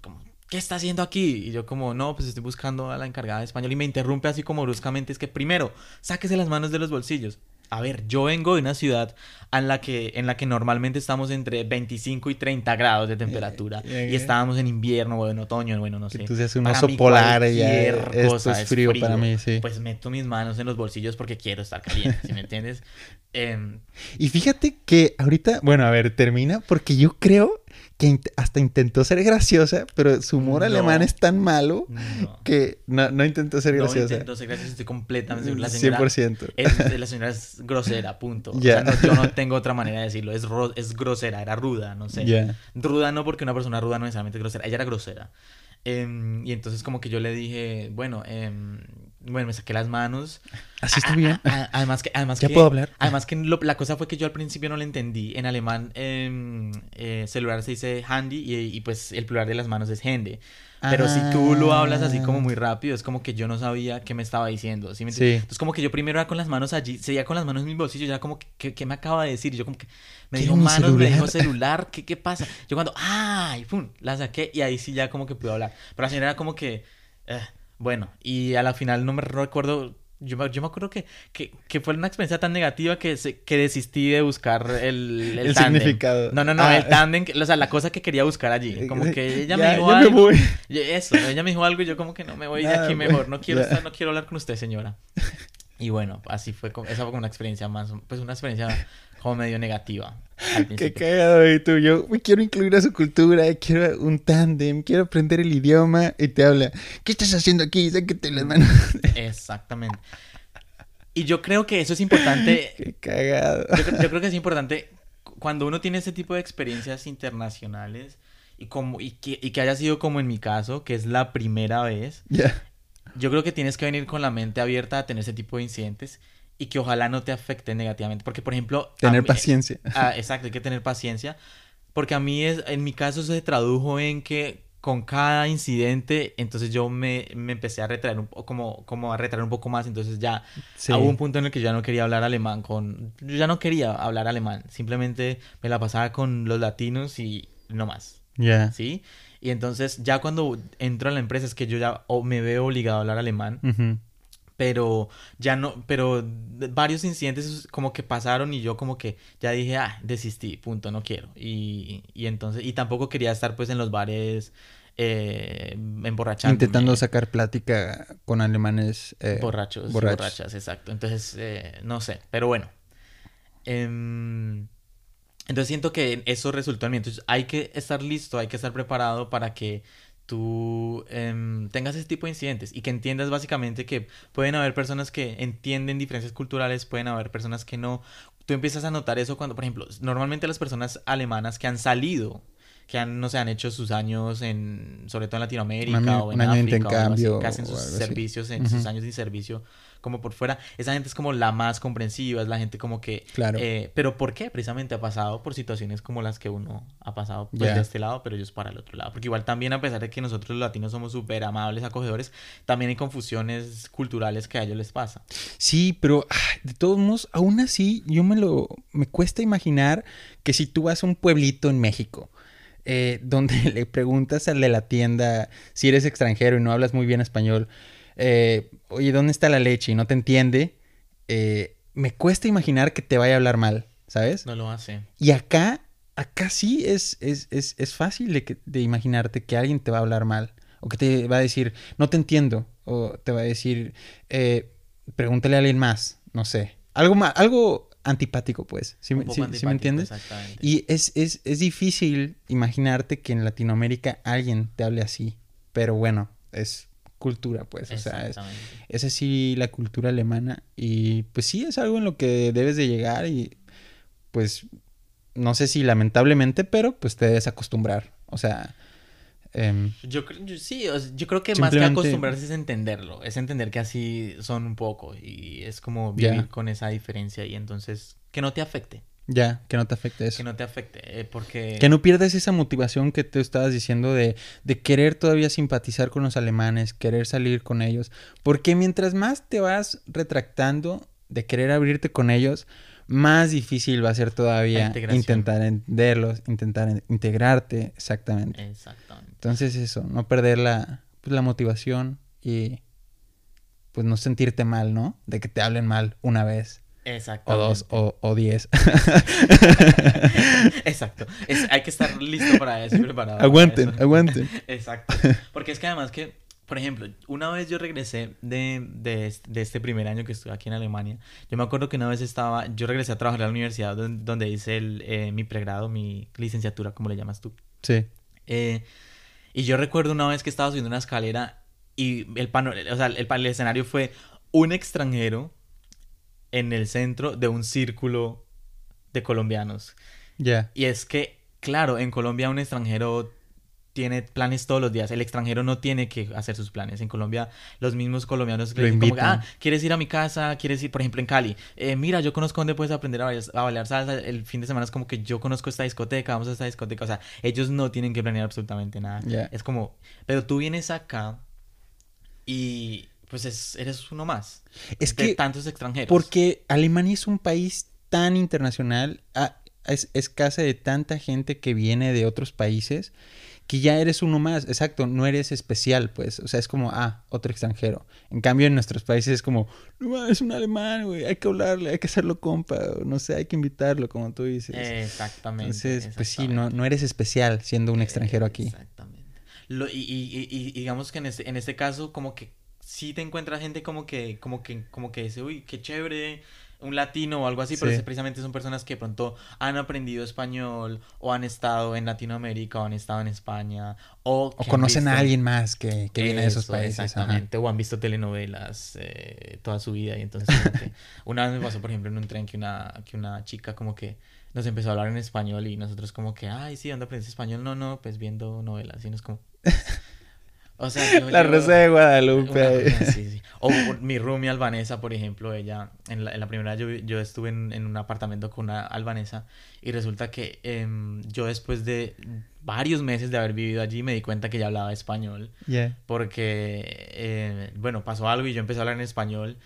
Speaker 2: como, ¿qué está haciendo aquí? Y yo como, no, pues estoy buscando a la encargada de español. Y me interrumpe así como bruscamente, es que primero, sáquese las manos de los bolsillos. A ver, yo vengo de una ciudad en la que, en la que normalmente estamos entre 25 y 30 grados de temperatura.
Speaker 1: Eh, eh,
Speaker 2: y estábamos en invierno o en otoño, bueno, no sé.
Speaker 1: Que tú seas un oso polar y ya. Esto es frío, para mí, sí.
Speaker 2: Pues meto mis manos en los bolsillos porque quiero estar caliente, ¿sí me entiendes? Em,
Speaker 1: Y fíjate que ahorita, bueno, a ver, termina porque yo creo que hasta intentó ser graciosa, pero su humor
Speaker 2: No.
Speaker 1: alemán es tan malo
Speaker 2: no.
Speaker 1: que no, no intentó ser
Speaker 2: No
Speaker 1: graciosa.
Speaker 2: intento ser gracioso, estoy completamente seguro. La señora,
Speaker 1: 100%.
Speaker 2: es, la señora es grosera, punto. O
Speaker 1: Ya.
Speaker 2: sea, no- yo no tengo otra manera de decirlo. Es, ro- es grosera, era ruda, no sé. Ruda no porque una persona ruda no necesariamente es grosera. Ella era grosera. Em, y entonces como que yo le dije, bueno, em, bueno, me saqué las manos.
Speaker 1: Así está bien.
Speaker 2: A- a- además que, además
Speaker 1: Ya
Speaker 2: que,
Speaker 1: puedo hablar.
Speaker 2: Además que lo- la cosa fue que yo al principio no le entendí. En alemán em, eh, celular se dice handy y, y, pues el plural de las manos es hände. Pero si tú lo hablas así como
Speaker 1: Ah.
Speaker 2: muy rápido, es como que yo no sabía qué me estaba diciendo. ¿sí me
Speaker 1: Sí.
Speaker 2: Entonces como que yo primero era con las manos allí, seguía con las manos en mis bolsillos, ya como que, ¿qué, qué me acaba de decir? Yo como que me dijo manos, me dijo
Speaker 1: celular.
Speaker 2: celular, ¿qué, qué pasa? Yo cuando, ¡ay! ¡Pum! La saqué y ahí sí ya como que pude hablar. Pero la señora era como que, eh, bueno, y a la final no me recuerdo... Yo me, yo me acuerdo que, que, que fue una experiencia tan negativa que, se- que desistí de buscar el, el,
Speaker 1: El
Speaker 2: tándem.
Speaker 1: significado.
Speaker 2: No, no, no,
Speaker 1: Ah.
Speaker 2: el tándem, o sea, la cosa que quería buscar allí. Como que ella me dijo
Speaker 1: ya me
Speaker 2: algo.
Speaker 1: voy.
Speaker 2: Eso, ella me dijo algo y yo como que no me voy de aquí
Speaker 1: pues,
Speaker 2: mejor. No quiero
Speaker 1: ya.
Speaker 2: estar, no quiero hablar con usted, señora. Y bueno, así fue, como- esa fue como una experiencia más, pues una experiencia como medio negativa.
Speaker 1: Qué cagado, y tú, yo me quiero incluir a su cultura, quiero un tándem, quiero aprender el idioma, y te habla, ¿qué estás haciendo aquí? Sáquete las manos.
Speaker 2: Exactamente. Y yo creo que eso es importante.
Speaker 1: Qué cagado.
Speaker 2: Yo, cre- yo creo que es importante cu- cuando uno tiene ese tipo de experiencias internacionales y, como, y, que, y que haya sido como en mi caso, que es la primera vez,
Speaker 1: Ya.
Speaker 2: yo creo que tienes que venir con la mente abierta a tener ese tipo de incidentes y que ojalá no te afecten negativamente. Porque, por ejemplo...
Speaker 1: Tener
Speaker 2: mí-
Speaker 1: paciencia.
Speaker 2: Ah, exacto, hay que tener paciencia. Porque a mí, es, en mi caso, se tradujo en que con cada incidente, entonces yo me, me empecé a retraer un poco, como, como a retraer un poco más. Entonces ya
Speaker 1: Sí.
Speaker 2: hubo un punto en el que yo ya no quería hablar alemán con... Yo ya no quería hablar alemán. Simplemente me la pasaba con los latinos y no más.
Speaker 1: Ya.
Speaker 2: ¿Sí? Y entonces ya cuando entro a la empresa es que yo ya o me veo obligado a hablar alemán
Speaker 1: Ujú.
Speaker 2: Pero ya no, pero varios incidentes como que pasaron y yo como que ya dije, ah, desistí, punto, no quiero. Y, y entonces, y tampoco quería estar pues en los bares eh, emborrachándome.
Speaker 1: Intentando sacar plática con alemanes. eh,
Speaker 2: borrachos,
Speaker 1: borrachos.
Speaker 2: borrachas, exacto. Entonces, eh, no sé, pero bueno. Em, entonces siento que eso resultó en mí. Entonces hay que estar listo, hay que estar preparado para que tú em, tengas ese tipo de incidentes y que entiendas básicamente que pueden haber personas que entienden diferencias culturales, pueden haber personas que no. Tú empiezas a notar eso cuando, por ejemplo, normalmente las personas alemanas que han salido, que han, no se han hecho sus años en, sobre todo en Latinoamérica
Speaker 1: Un
Speaker 2: o en
Speaker 1: un año
Speaker 2: África o así,
Speaker 1: intercambio
Speaker 2: que hacen sus servicios, en sus años de servicio como por fuera. Esa gente es como la más comprensiva, es la gente como que...
Speaker 1: Claro.
Speaker 2: eh, pero ¿por qué? Precisamente ha pasado por situaciones como las que uno ha pasado pues, de este lado, pero ellos para el otro lado. Porque igual también a pesar de que nosotros los latinos somos súper amables, acogedores, también hay confusiones culturales que a ellos les pasa.
Speaker 1: Sí, pero ay, de todos modos, aún así, yo me lo. Me cuesta imaginar que si tú vas a un pueblito en México, eh, donde le preguntas al de la tienda si eres extranjero y no hablas muy bien español, eh, oye, ¿dónde está la leche? y no te entiende, eh, me cuesta imaginar que te vaya a hablar mal, ¿sabes?
Speaker 2: No lo hace.
Speaker 1: Y acá, acá sí es, es, es, es fácil de, que- de imaginarte que alguien te va a hablar mal. O que te va a decir, no te entiendo. O te va a decir, eh, pregúntale a alguien más. No sé. Algo más, algo antipático, pues. ¿Sí, me- sí- sí me entiendes?
Speaker 2: Exactamente.
Speaker 1: Y es, es, es difícil imaginarte que en Latinoamérica alguien te hable así. Pero bueno, es cultura, pues. O sea, es, es así la cultura alemana y pues sí es algo en lo que debes de llegar y pues no sé si lamentablemente, pero pues te debes acostumbrar. O sea, em,
Speaker 2: Yo, yo- sí, o sea, yo creo que más que acostumbrarse es entenderlo, es entender que así son un poco y es como vivir con esa diferencia y entonces que no te afecte,
Speaker 1: ya, que no te afecte eso.
Speaker 2: que no te afecte, eh, porque
Speaker 1: Que no pierdas esa motivación que tú estabas diciendo de, de querer todavía simpatizar con los alemanes, querer salir con ellos. Porque mientras más te vas retractando de querer abrirte con ellos, más difícil va a ser todavía intentar entenderlos, intentar en- integrarte, exactamente.
Speaker 2: exactamente.
Speaker 1: Entonces eso, no perder la, pues, la motivación y pues no sentirte mal, ¿no? De que te hablen mal una vez, o
Speaker 2: Exactamente.
Speaker 1: dos, o, o diez.
Speaker 2: Exacto. Es- hay que estar listo para eso y preparado. para
Speaker 1: aguanten,
Speaker 2: eso.
Speaker 1: aguanten.
Speaker 2: Exacto. Porque es que además que, por ejemplo, una vez yo regresé de, de, este, de este primer año que estuve aquí en Alemania, yo me acuerdo que una vez estaba, yo regresé a trabajar a la universidad don- donde hice el, eh, mi pregrado, mi licenciatura, como le llamas tú.
Speaker 1: Sí,
Speaker 2: Eh, y yo recuerdo una vez que estaba subiendo una escalera y el, pano, o sea, el, el escenario fue un extranjero en el centro de un círculo de colombianos.
Speaker 1: ya.
Speaker 2: Y es que, claro, en Colombia un extranjero tiene planes todos los días. El extranjero no tiene que hacer sus planes. En Colombia, los mismos colombianos
Speaker 1: Lo
Speaker 2: le dicen ah, ¿quieres ir a mi casa? ¿Quieres ir, por ejemplo, en Cali? Eh, mira, yo conozco dónde puedes aprender a bailar, a bailar salsa. El fin de semana es como que yo conozco esta discoteca, vamos a esta discoteca. O sea, ellos no tienen que planear absolutamente nada.
Speaker 1: Ya.
Speaker 2: Es como, pero tú vienes acá y pues es, eres uno más.
Speaker 1: Es
Speaker 2: de
Speaker 1: que
Speaker 2: tantos extranjeros.
Speaker 1: Porque Alemania es un país tan internacional, a- es escasa de tanta gente que viene de otros países, que ya eres uno más. Exacto, no eres especial, pues. O sea, es como, ah, otro extranjero. En cambio, en nuestros países es como, no, es un alemán, güey, hay que hablarle, hay que hacerlo compa, o no sé, hay que invitarlo, como tú dices.
Speaker 2: Exactamente.
Speaker 1: Entonces, pues sí, no, no eres especial siendo un extranjero aquí.
Speaker 2: Exactamente. Lo- y- y- y digamos que en este, en este caso, como que sí te encuentras gente como que, como que, como que dice, uy, qué chévere, un latino o algo así, pero es- precisamente son personas que pronto han aprendido español, o han estado en Latinoamérica, o han estado en España, o,
Speaker 1: conocen a alguien más que, que viene de esos
Speaker 2: Eso,
Speaker 1: países. ajá.
Speaker 2: Exactamente, o han visto telenovelas eh, toda su vida. Y entonces, que una vez me pasó, por ejemplo, en un tren que una, que una chica como que nos empezó a hablar en español y nosotros como que, ay, sí, ¿dónde aprendes español? No, no, pues viendo novelas. Y nos como... O sea, yo-
Speaker 1: La
Speaker 2: yo-
Speaker 1: Rosa de Guadalupe.
Speaker 2: así, sí. O mi roomie albanesa, por ejemplo, ella, en la, en la primera yo, yo estuve en, en un apartamento con una albanesa y resulta que em, yo después de varios meses de haber vivido allí me di cuenta que ella hablaba español
Speaker 1: Yeah.
Speaker 2: porque, eh, bueno, pasó algo y yo empecé a hablar en español.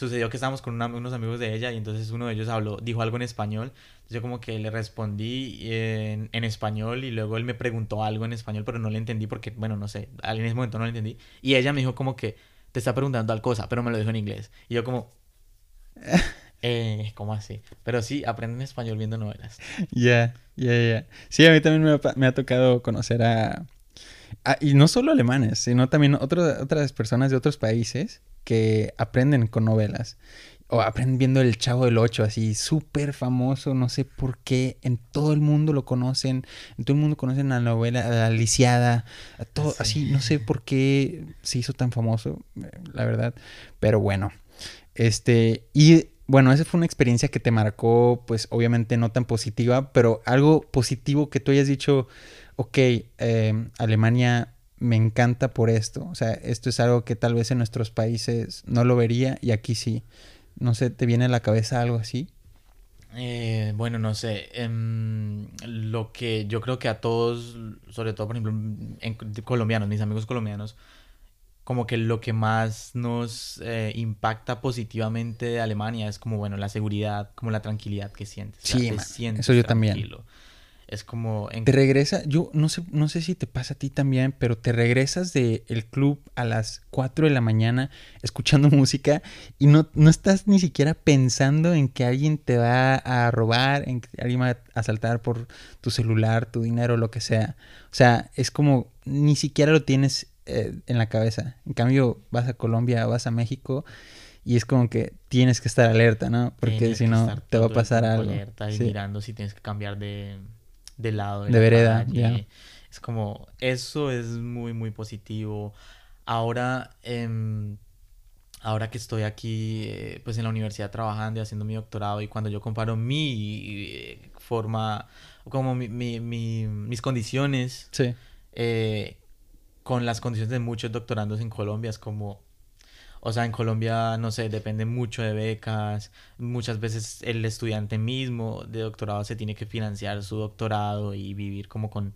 Speaker 2: Sucedió que estábamos con una- unos amigos de ella y entonces uno de ellos habló, dijo algo en español. Yo como que le respondí en, en español y luego él me preguntó algo en español, pero no le entendí porque, bueno, no sé, en ese momento no le entendí. Y ella me dijo como que te está preguntando tal cosa, pero me lo dijo en inglés. Y yo como, eh, ¿cómo así? Pero sí, aprenden español viendo novelas.
Speaker 1: Ya, ya, ya. Sí, a mí también me ha, me ha tocado conocer a, a- Y no solo alemanes, sino también otro- otras personas de otros países que aprenden con novelas. O aprenden viendo El Chavo del Ocho, así súper famoso, no sé por qué. En todo el mundo lo conocen. En todo el mundo conocen la novela, a la lisiada, a todo,
Speaker 2: Sí.
Speaker 1: así, no sé por qué se hizo tan famoso, eh, la verdad. Pero bueno. Este, y bueno, esa fue una experiencia que te marcó, pues obviamente no tan positiva, pero algo positivo que tú hayas dicho, ok, eh, Alemania me encanta por esto. O sea, esto es algo que tal vez en nuestros países no lo vería y aquí sí. No sé, ¿te viene a la cabeza algo así?
Speaker 2: Eh, bueno, no sé. em, lo que yo creo que a todos, sobre todo, por ejemplo, en colombianos, mis amigos colombianos, como que lo que más nos eh, impacta positivamente de Alemania es como, bueno, la seguridad, como la tranquilidad que sientes. O sea,
Speaker 1: Sí,
Speaker 2: te
Speaker 1: man,
Speaker 2: sientes
Speaker 1: eso yo también.
Speaker 2: Es como... en-
Speaker 1: Te regresa, yo no sé, no sé si te pasa a ti también, pero te regresas del club a las 4 de la mañana escuchando música y no, no estás ni siquiera pensando en que alguien te va a robar, en que alguien va a asaltar por tu celular, tu dinero, lo que sea. O sea, es como ni siquiera lo tienes eh, en la cabeza. En cambio, vas a Colombia, vas a México y es como que tienes que estar alerta, ¿no? Porque
Speaker 2: tienes
Speaker 1: si no, te va a pasar algo.
Speaker 2: alerta y
Speaker 1: Sí.
Speaker 2: mirando si tienes que cambiar de, de lado.
Speaker 1: De
Speaker 2: la
Speaker 1: vereda,
Speaker 2: calle. Es como, eso es muy, muy positivo. Ahora, em, ahora que estoy aquí, eh, pues en la universidad trabajando y haciendo mi doctorado, y cuando yo comparo mi eh, forma, como mi- mi- mi- mis condiciones
Speaker 1: Sí.
Speaker 2: eh, con las condiciones de muchos doctorandos en Colombia, es como, o sea, en Colombia, no sé, depende mucho de becas, muchas veces el estudiante mismo de doctorado se tiene que financiar su doctorado y vivir como con,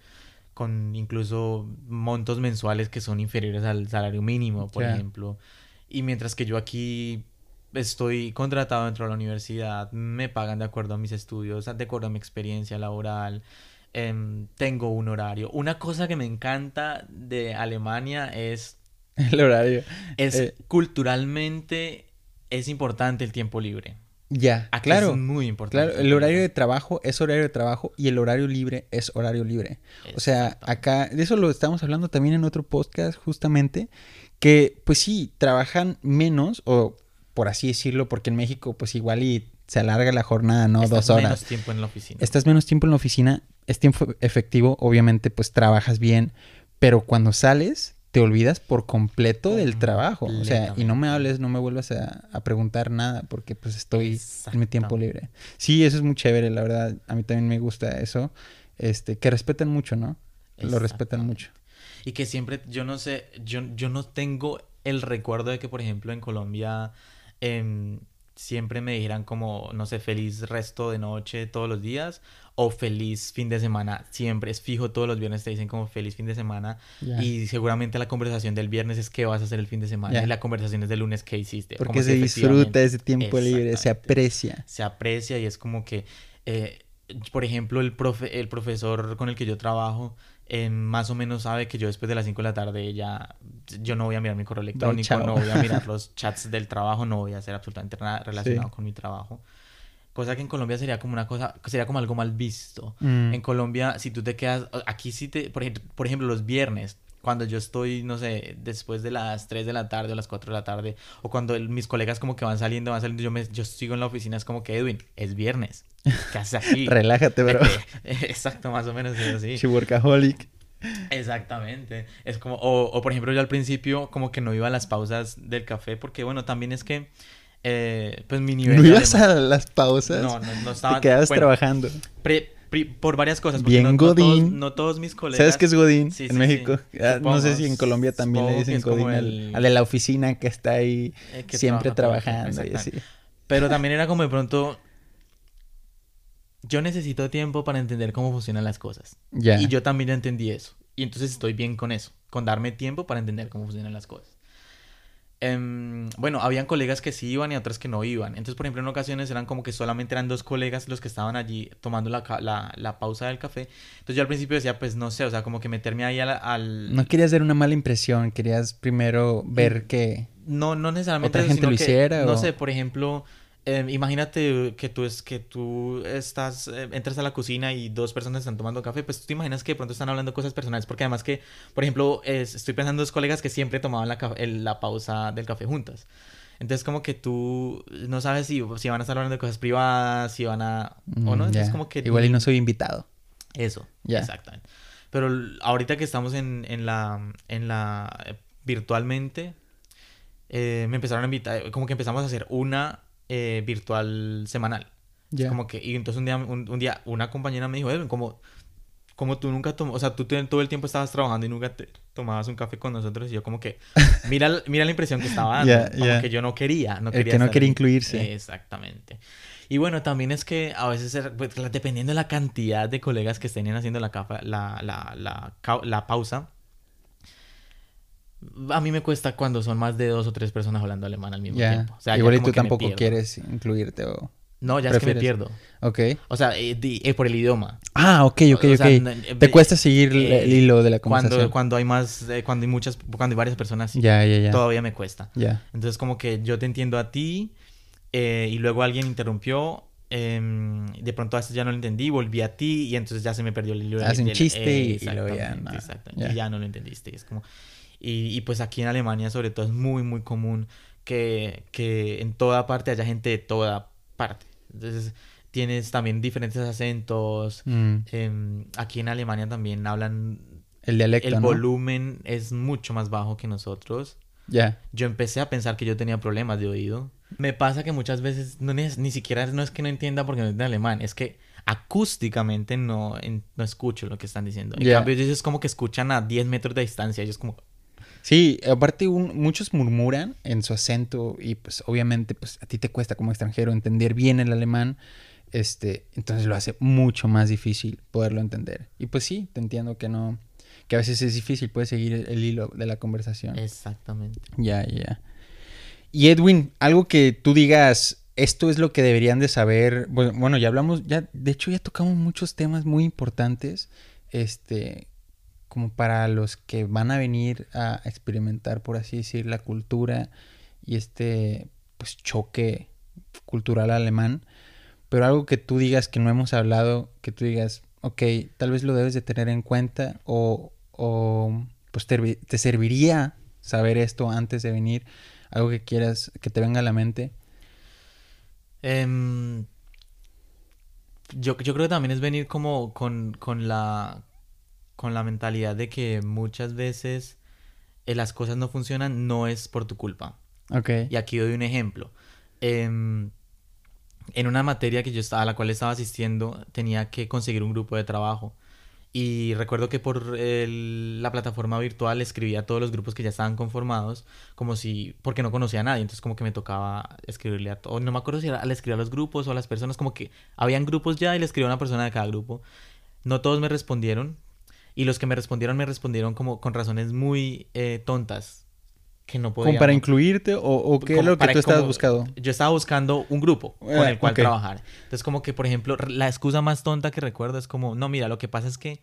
Speaker 2: con incluso montos mensuales que son inferiores al salario mínimo, por ejemplo. Y mientras que yo aquí estoy contratado dentro de la universidad, me pagan de acuerdo a mis estudios, de acuerdo a mi experiencia laboral, em, tengo un horario. Una cosa que me encanta de Alemania es,
Speaker 1: El horario.
Speaker 2: es
Speaker 1: Eh.
Speaker 2: culturalmente es importante el tiempo libre.
Speaker 1: Ya,
Speaker 2: Aquí
Speaker 1: claro.
Speaker 2: es muy importante.
Speaker 1: Claro, el horario de trabajo es horario de trabajo y el horario libre es horario libre. O sea, acá, de eso lo estamos hablando también en otro podcast justamente, que pues sí, trabajan menos, o por así decirlo, porque en México pues igual y se alarga la jornada, ¿no?
Speaker 2: Estás
Speaker 1: Dos horas.
Speaker 2: menos tiempo en la oficina.
Speaker 1: Estás menos tiempo en la oficina, es tiempo efectivo, obviamente pues trabajas bien, pero cuando sales te olvidas por completo del trabajo. O sea, y no me hables, no me vuelvas a, a preguntar nada porque pues estoy en mi tiempo libre. Sí, eso es muy chévere, la verdad. A mí también me gusta eso. Este, que respetan mucho, ¿no? Lo respetan mucho.
Speaker 2: Y que siempre, yo no sé, yo, yo no tengo el recuerdo de que, por ejemplo, en Colombia em, siempre me dijeran como, no sé, feliz resto de noche todos los días o feliz fin de semana. Siempre es fijo, todos los viernes te dicen como feliz fin de semana. Y seguramente la conversación del viernes es qué vas a hacer el fin de semana. Y la conversación es del lunes qué hiciste.
Speaker 1: Porque se disfruta ese tiempo libre, se aprecia.
Speaker 2: se aprecia y es como que, eh, por ejemplo, el, profe, el profesor con el que yo trabajo eh, más o menos sabe que yo después de las 5 de la tarde ya, yo no voy a mirar mi correo electrónico, no voy a mirar los chats del trabajo, no voy a hacer absolutamente nada relacionado
Speaker 1: Sí.
Speaker 2: con mi trabajo. Cosa que en Colombia sería como una cosa, sería como algo mal visto.
Speaker 1: Mm,
Speaker 2: En Colombia, si tú te quedas, aquí sí te, por ejemplo, por ejemplo, los viernes, cuando yo estoy, no sé, después de las 3 de la tarde o las 4 de la tarde, o cuando el- mis colegas como que van saliendo, van saliendo, yo, me, yo sigo en la oficina, es como que, Edwin, es viernes, ¿qué haces aquí?
Speaker 1: Relájate, bro.
Speaker 2: Exacto, más o menos es así.
Speaker 1: Workaholic.
Speaker 2: Exactamente. Es como, o, o por ejemplo, yo al principio como que no iba a las pausas del café, porque bueno, también es que, eh, pues mi nivel...
Speaker 1: ¿No ibas a las pausas?
Speaker 2: No, no, no estaba...
Speaker 1: Te quedabas
Speaker 2: bueno,
Speaker 1: trabajando.
Speaker 2: pre- por varias cosas. porque
Speaker 1: Bien
Speaker 2: no, no todos,
Speaker 1: godín.
Speaker 2: no todos mis colegas...
Speaker 1: ¿Sabes qué es Godín
Speaker 2: Sí,
Speaker 1: en
Speaker 2: sí,
Speaker 1: México?
Speaker 2: sí.
Speaker 1: Ah, no sé si en Colombia también le dicen Godín al,
Speaker 2: el-
Speaker 1: al de la oficina que está ahí
Speaker 2: eh, que
Speaker 1: siempre
Speaker 2: trabaja
Speaker 1: trabajando y así.
Speaker 2: Pero también era como de pronto... Yo necesito tiempo para entender cómo funcionan las cosas. Y yo también entendí eso. Y entonces estoy bien con eso. Con darme tiempo para entender cómo funcionan las cosas. Em, bueno, habían colegas que sí iban y otros que no iban. Entonces, por ejemplo, en ocasiones eran como que solamente eran dos colegas los que estaban allí tomando la, la, la pausa del café. Entonces yo al principio decía, pues no sé, o sea, como que meterme ahí al... al-
Speaker 1: No querías dar una mala impresión, querías primero ver que...
Speaker 2: No, no necesariamente
Speaker 1: ¿Otra gente
Speaker 2: sino
Speaker 1: lo
Speaker 2: que,
Speaker 1: hiciera,
Speaker 2: No sé, por ejemplo, eh, imagínate que tú, es, que tú estás, eh, entras a la cocina y dos personas están tomando café, pues tú te imaginas que de pronto están hablando cosas personales, porque además que, por ejemplo, es- estoy pensando en dos colegas que siempre tomaban la, el- la pausa del café juntas. Entonces como que tú no sabes si, si van a estar hablando de cosas privadas, si van a... o no,
Speaker 1: mm,
Speaker 2: entonces
Speaker 1: ya.
Speaker 2: como que...
Speaker 1: Igual y no soy invitado.
Speaker 2: Eso,
Speaker 1: Ya.
Speaker 2: exactamente. Pero ahorita que estamos en, en la, en la, eh, virtualmente, eh, me empezaron a invitar, como que empezamos a hacer una eh, virtual semanal. Como que, y entonces un día, un, un día una compañera me dijo, Edwin, como, como tú nunca tomó, o sea, tú todo el tiempo estabas trabajando y nunca te tomabas un café con nosotros y yo como que, mira, mira la impresión que estaba dando, como que yo no quería, no
Speaker 1: quería. El que no quería incluirse.
Speaker 2: Exactamente. Y bueno, también es que a veces, pues, dependiendo de la cantidad de colegas que estén haciendo la, la, la pausa, a mí me cuesta cuando son más de dos o tres personas hablando alemán al mismo tiempo.
Speaker 1: Igual y tú tampoco quieres incluirte o...
Speaker 2: No, ya es que me pierdo.
Speaker 1: Ok.
Speaker 2: O sea, eh, eh, por el idioma.
Speaker 1: Ah, ok, ok, ok. Eh, Te cuesta seguir el hilo de la conversación.
Speaker 2: Cuando, cuando hay más, cuando hay muchas, cuando hay varias personas,
Speaker 1: ya, ya, ya.
Speaker 2: todavía me cuesta.
Speaker 1: Ya.
Speaker 2: Entonces como que yo te entiendo a ti y luego alguien interrumpió em, de pronto a esto ya no lo entendí, volví a ti y entonces ya se me perdió el hilo.
Speaker 1: Hacen chiste y, luego ya
Speaker 2: no. Exacto. Y ya no lo entendiste. es como... Y, y, pues aquí en Alemania sobre todo es muy, muy común que, que en toda parte haya gente de toda parte. Entonces tienes también diferentes acentos. Mm. Em, aquí en Alemania también hablan...
Speaker 1: El dialecto,
Speaker 2: El volumen es mucho más bajo que nosotros.
Speaker 1: Ya.
Speaker 2: Yo empecé a pensar que yo tenía problemas de oído. Me pasa que muchas veces no ni, ni siquiera no es que no entienda porque no entiendo alemán, es que acústicamente no, no escucho lo que están diciendo. En cambio, ellos es como que escuchan a 10 metros de distancia. Ellos como...
Speaker 1: Sí, aparte muchos murmuran en su acento y pues obviamente pues a ti te cuesta como extranjero entender bien el alemán, este, entonces lo hace mucho más difícil poderlo entender. Y pues sí, te entiendo que no, que a veces es difícil, puedes seguir el, hilo de la conversación.
Speaker 2: Exactamente.
Speaker 1: Ya, ya. Y Edwin, algo que tú digas, esto es lo que deberían de saber, bueno, bueno, ya hablamos, ya, de hecho ya tocamos muchos temas muy importantes, este, como para los que van a venir a experimentar, por así decir, la cultura y este pues choque cultural alemán, pero algo que tú digas que no hemos hablado, que tú digas, ok, tal vez lo debes de tener en cuenta o, o pues te, serviría saber esto antes de venir, algo que quieras que te venga a la mente.
Speaker 2: Em, yo, yo creo que también es venir como con, con la con la mentalidad de que muchas veces eh, las cosas no funcionan, no es por tu culpa.
Speaker 1: Ok.
Speaker 2: Y aquí doy un ejemplo. Em, en una materia que yo estaba, a la cual estaba asistiendo, tenía que conseguir un grupo de trabajo. Y recuerdo que por la plataforma virtual escribía a todos los grupos que ya estaban conformados, como si, porque no conocía a nadie, entonces como que me tocaba escribirle a todos, no me acuerdo si era al escribir a los grupos o a las personas, como que habían grupos ya y le escribía a una persona de cada grupo. No todos me respondieron, y los que me respondieron, me respondieron como con razones muy eh, tontas. Que no podían.
Speaker 1: ¿Como para incluirte o, qué es lo que tú estabas buscando?
Speaker 2: Yo estaba buscando un grupo con el cual trabajar. Entonces, como que, por ejemplo, la excusa más tonta que recuerdo es como, no, mira, lo que pasa es que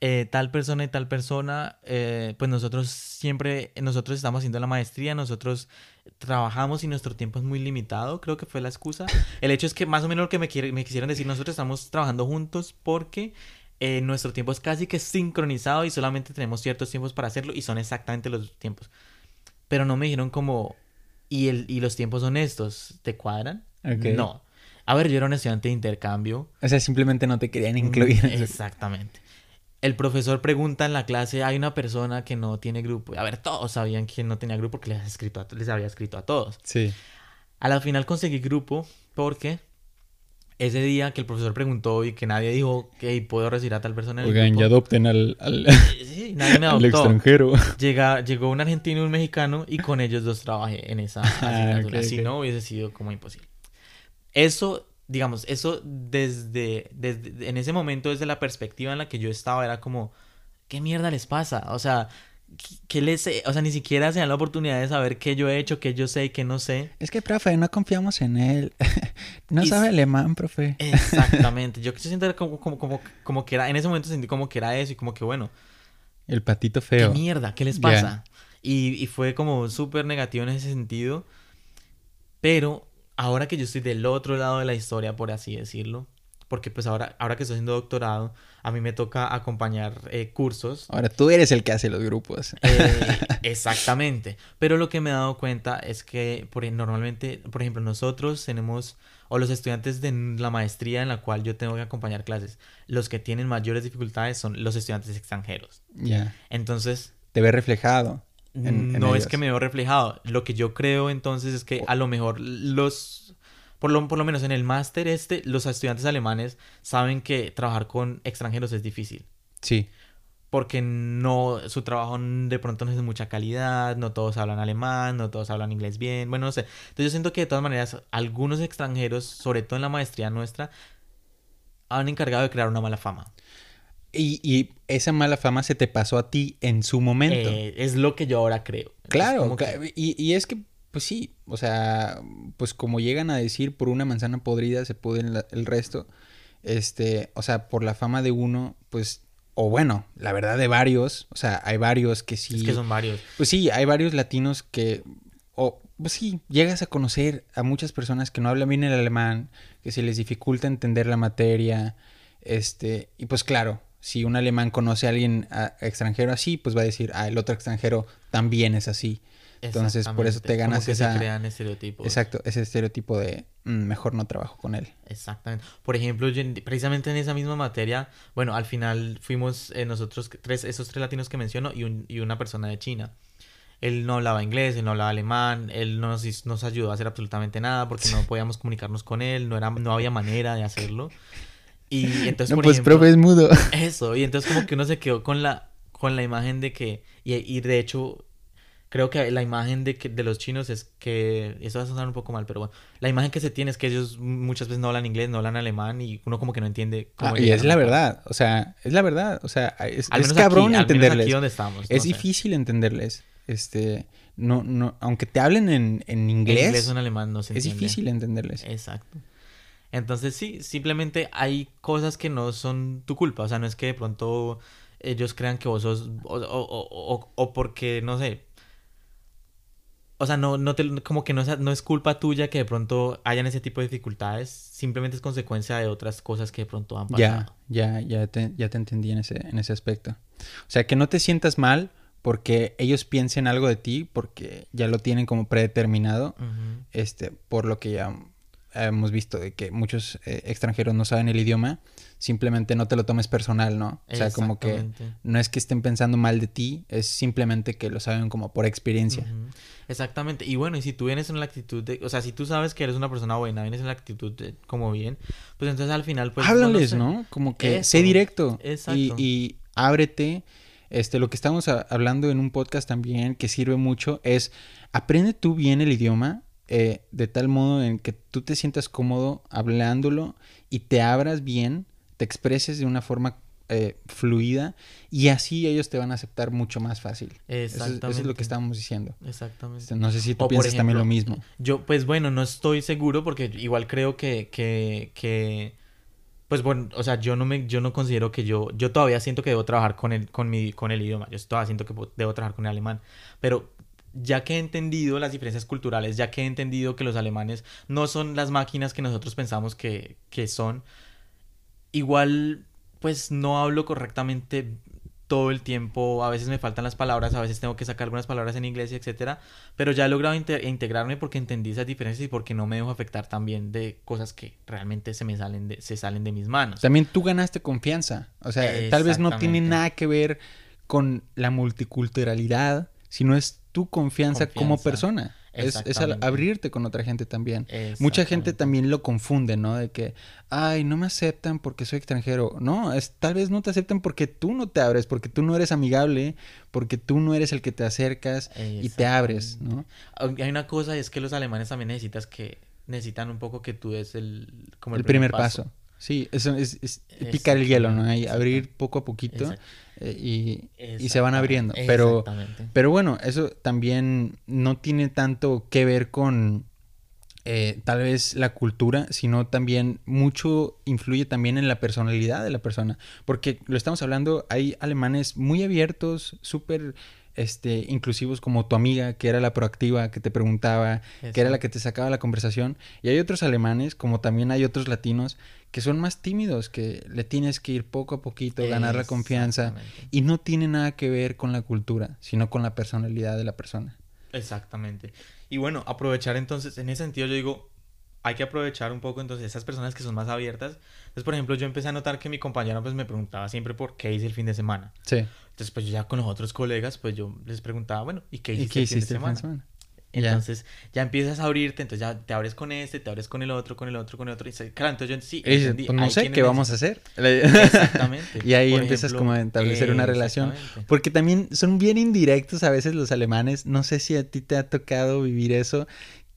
Speaker 2: eh, tal persona y tal persona, eh, pues nosotros siempre, nosotros estamos haciendo la maestría, nosotros trabajamos y nuestro tiempo es muy limitado, creo que fue la excusa. El hecho es que más o menos lo que me, me quisieron decir, nosotros estamos trabajando juntos porque eh, nuestro tiempo es casi que sincronizado y solamente tenemos ciertos tiempos para hacerlo y son exactamente los tiempos. Pero no me dijeron como, ¿y, el, y los tiempos son estos? ¿Te cuadran? No. A ver, yo era un estudiante de intercambio.
Speaker 1: O sea, simplemente no te querían incluir.
Speaker 2: Exactamente. El profesor pregunta en la clase, hay una persona que no tiene grupo. A ver, todos sabían que no tenía grupo porque les, escrito les había escrito a todos.
Speaker 1: Sí.
Speaker 2: A la final conseguí grupo porque ese día que el profesor preguntó y que nadie dijo que puedo recibir a tal persona.
Speaker 1: En Oigan, ya adopten al, al,
Speaker 2: sí, nadie me adoptó.
Speaker 1: extranjero.
Speaker 2: Llega, llegó un argentino y un mexicano y con ellos dos trabajé en esa ah, asignatura. si no, hubiese sido como imposible. Eso, digamos, eso desde, desde, en ese momento, desde la perspectiva en la que yo estaba, era como, ¿qué mierda les pasa? O sea, ¿Qué les O sea, ni siquiera se dan la oportunidad de saber qué yo he hecho, qué yo sé y qué no sé.
Speaker 1: Es que, profe, no confiamos en él. no sabe alemán, profe.
Speaker 2: Exactamente. Yo siento como, como, como, como que era... En ese momento sentí como que era eso y como que, bueno...
Speaker 1: El patito feo.
Speaker 2: ¿Qué mierda? ¿Qué les pasa? Y, y fue como súper negativo en ese sentido. Pero ahora que yo estoy del otro lado de la historia, por así decirlo, porque pues ahora, ahora que estoy haciendo doctorado, a mí me toca acompañar eh, cursos.
Speaker 1: Ahora tú eres el que hace los grupos.
Speaker 2: Eh, exactamente. Pero lo que me he dado cuenta es que por, normalmente, por ejemplo, nosotros tenemos, o los estudiantes de la maestría en la cual yo tengo que acompañar clases, los que tienen mayores dificultades son los estudiantes extranjeros.
Speaker 1: Ya.
Speaker 2: Entonces...
Speaker 1: Te ve reflejado.
Speaker 2: no es que me veo reflejado. Lo que yo creo entonces es que a lo mejor los por lo, por lo menos en el máster este, los estudiantes alemanes saben que trabajar con extranjeros es difícil.
Speaker 1: Sí.
Speaker 2: Porque no, su trabajo de pronto no es de mucha calidad, no todos hablan alemán, no todos hablan inglés bien, bueno, no sé. Entonces yo siento que de todas maneras algunos extranjeros, sobre todo en la maestría nuestra, han encargado de crear una mala fama.
Speaker 1: Y, y esa mala fama se te pasó a ti en su momento.
Speaker 2: Eh, es lo que yo ahora creo.
Speaker 1: Claro, y, y, es que, pues sí, o sea, pues como llegan a decir, por una manzana podrida se pudre el resto, este, o sea, por la fama de uno, pues, o bueno, la verdad de varios, o sea, hay varios que sí.
Speaker 2: Es que son varios.
Speaker 1: Pues sí, hay varios latinos que, o pues sí, llegas a conocer a muchas personas que no hablan bien el alemán, que se les dificulta entender la materia, este, y pues claro, si un alemán conoce a alguien extranjero así, pues va a decir, ah, el otro extranjero también es así. Entonces, por eso te ganas
Speaker 2: Como
Speaker 1: esa...
Speaker 2: Se crean estereotipos.
Speaker 1: Exacto, ese estereotipo de mm, mejor no trabajo con él.
Speaker 2: Exactamente. Por ejemplo, precisamente en esa misma materia, bueno, al final fuimos eh, nosotros, tres, esos tres latinos que menciono y, un, y una persona de China. Él no hablaba inglés, él no hablaba alemán, él no nos, nos ayudó a hacer absolutamente nada porque no podíamos comunicarnos con él, no, era, no había manera de hacerlo. Y entonces,
Speaker 1: no, pues profe es mudo.
Speaker 2: Eso, y entonces como que uno se quedó con la, con la imagen de que, y, y de hecho, creo que la imagen de, que, de los chinos es que, eso va a sonar un poco mal, pero bueno, la imagen que se tiene es que ellos muchas veces no hablan inglés, no hablan alemán y uno como que no entiende
Speaker 1: cómo ah, Y es la verdad, o sea, es la verdad, o sea, es, es cabrón entenderles. Aquí
Speaker 2: donde estamos,
Speaker 1: es difícil entenderles, este, no, no, aunque te hablen en, en inglés. En
Speaker 2: inglés o en alemán no se
Speaker 1: entiende. Es difícil entenderles.
Speaker 2: Exacto. Entonces sí, simplemente hay cosas que no son tu culpa, o sea, no es que de pronto ellos crean que vos sos, o, o, o, o porque, no sé, o sea, no, no te, como que no es, no es culpa tuya que de pronto hayan ese tipo de dificultades, simplemente es consecuencia de otras cosas que de pronto han
Speaker 1: pasado. Ya, ya, ya te, ya te entendí en ese, en ese aspecto. O sea, que no te sientas mal porque ellos piensen algo de ti, porque ya lo tienen como predeterminado, este, por lo que ya hemos visto de que muchos eh, extranjeros no saben el idioma, simplemente no te lo tomes personal, ¿no? O sea, como que no es que estén pensando mal de ti, es simplemente que lo saben como por experiencia.
Speaker 2: Exactamente. Y bueno, y si tú vienes en la actitud de, o sea, si tú sabes que eres una persona buena, vienes en la actitud de, como bien, pues entonces al final pues
Speaker 1: háblales, ¿no? Como que sé directo y, y ábrete. Este, lo que estamos hablando en un podcast también que sirve mucho es aprende tú bien el idioma, eh, de tal modo en que tú te sientas cómodo hablándolo y te abras bien, te expreses de una forma eh, fluida y así ellos te van a aceptar mucho más fácil. Exactamente. Eso, es lo que estábamos diciendo.
Speaker 2: Exactamente.
Speaker 1: Este, no sé si tú piensas también lo mismo.
Speaker 2: Yo, pues bueno, no estoy seguro porque igual creo que, que, que, pues bueno, o sea, yo no me, yo no considero que yo, yo todavía siento que debo trabajar con el, con mi, con el idioma. Yo todavía siento que debo trabajar con el alemán. Pero ya que he entendido las diferencias culturales, ya que he entendido que los alemanes no son las máquinas que nosotros pensamos que, son, igual pues no hablo correctamente todo el tiempo, a veces me faltan las palabras, a veces tengo que sacar algunas palabras en inglés, etcétera, pero ya he logrado integrarme porque entendí esas diferencias y porque no me dejo afectar también de cosas que realmente se me salen de, se salen de mis manos.
Speaker 1: También tú ganaste confianza, o sea, tal vez no tiene nada que ver con la multiculturalidad, sino es tu confianza, como persona. Es, es abrirte con otra gente también. Mucha gente también lo confunde, ¿no? De que, ay, no me aceptan porque soy extranjero. No, es, tal vez no te aceptan porque tú no te abres, porque tú no eres amigable, porque tú no eres el que te acercas y te abres, ¿no?
Speaker 2: Hay una cosa y es que los alemanes también necesitas que necesitan un poco que tú des el
Speaker 1: como el, primer, paso. Sí, eso es, es picar el hielo, ¿no? Abrir poco a poquito eh, y, y, se van abriendo. Pero, pero bueno, eso también no tiene tanto que ver con eh, tal vez la cultura, sino también mucho influye también en la personalidad de la persona. Porque lo estamos hablando, hay alemanes muy abiertos, súper este, inclusivos como tu amiga, que era la proactiva, que te preguntaba, que era la que te sacaba la conversación. Y hay otros alemanes, como también hay otros latinos, que son más tímidos, que le tienes que ir poco a poquito, ganar la confianza. Y no tiene nada que ver con la cultura, sino con la personalidad de la persona.
Speaker 2: Exactamente. Y bueno, aprovechar entonces, en ese sentido yo digo, hay que aprovechar un poco entonces esas personas que son más abiertas. Entonces, por ejemplo, yo empecé a notar que mi compañero pues me preguntaba siempre por qué hice el fin de semana.
Speaker 1: Sí.
Speaker 2: Entonces, pues yo ya con los otros colegas, pues yo les preguntaba, bueno, ¿y qué hiciste, el, fin de semana? Entonces ya empiezas a abrirte, entonces ya te abres con este, te abres con el otro, con el otro, con el otro. Y claro, entonces yo sí.
Speaker 1: pues no sé qué vamos a hacer.
Speaker 2: Exactamente.
Speaker 1: y ahí empiezas como a establecer una relación. Porque también son bien indirectos a veces los alemanes. No sé si a ti te ha tocado vivir eso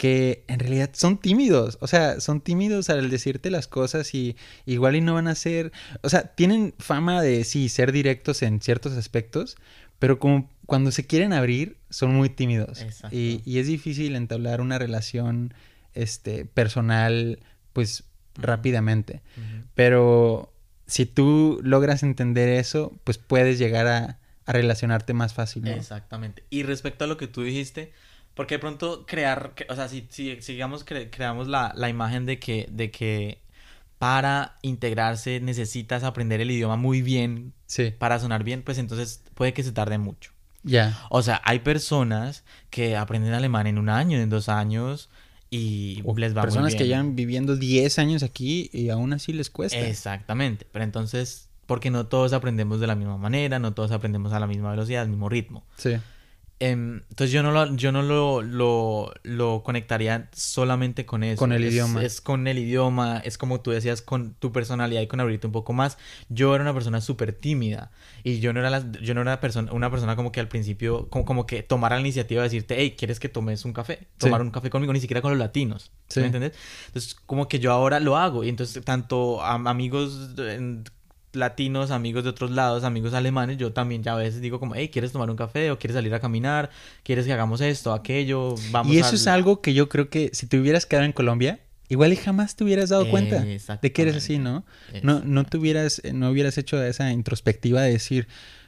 Speaker 1: que en realidad son tímidos, o sea, son tímidos al decirte las cosas y igual y no van a ser, o sea, tienen fama de sí ser directos en ciertos aspectos, pero como cuando se quieren abrir son muy tímidos. Y, y, es difícil entablar una relación este personal pues rápidamente, pero si tú logras entender eso, pues puedes llegar a, a relacionarte más fácilmente.
Speaker 2: Exactamente. Y respecto a lo que tú dijiste, porque de pronto crear, o sea, si, si, digamos creamos la, la, imagen de que, de que para integrarse necesitas aprender el idioma muy bien
Speaker 1: sí.
Speaker 2: para sonar bien, pues entonces puede que se tarde mucho.
Speaker 1: Ya.
Speaker 2: O sea, hay personas que aprenden alemán en un año, en dos años y les va
Speaker 1: personas
Speaker 2: muy bien.
Speaker 1: que llevan viviendo 10 años aquí y aún así les cuesta.
Speaker 2: Exactamente, pero entonces, porque no todos aprendemos de la misma manera, no todos aprendemos a la misma velocidad, al mismo ritmo.
Speaker 1: Sí.
Speaker 2: Em, entonces yo no lo, yo no lo, lo, lo, conectaría solamente con eso.
Speaker 1: Con el
Speaker 2: es,
Speaker 1: idioma.
Speaker 2: Es con el idioma, es como tú decías, con tu personalidad y con abrirte un poco más. Yo era una persona súper tímida y yo no era, la, yo no era persona, una persona como que al principio, como, como que tomara la iniciativa de decirte, hey, ¿quieres que tomes un café? Tomar un café conmigo, ni siquiera con los latinos.
Speaker 1: Sí.
Speaker 2: ¿Me entiendes? Entonces como que yo ahora lo hago y entonces tanto a, amigos... En, latinos, amigos de otros lados, amigos alemanes, yo también ya a veces digo como, hey, ¿quieres tomar un café o quieres salir a caminar? ¿Quieres que hagamos esto, aquello? Vamos
Speaker 1: y eso es algo que yo creo que si te hubieras quedado en Colombia, igual y jamás te hubieras dado cuenta de que eres así, ¿no? No, no te hubieras, no hubieras hecho esa introspectiva de decir,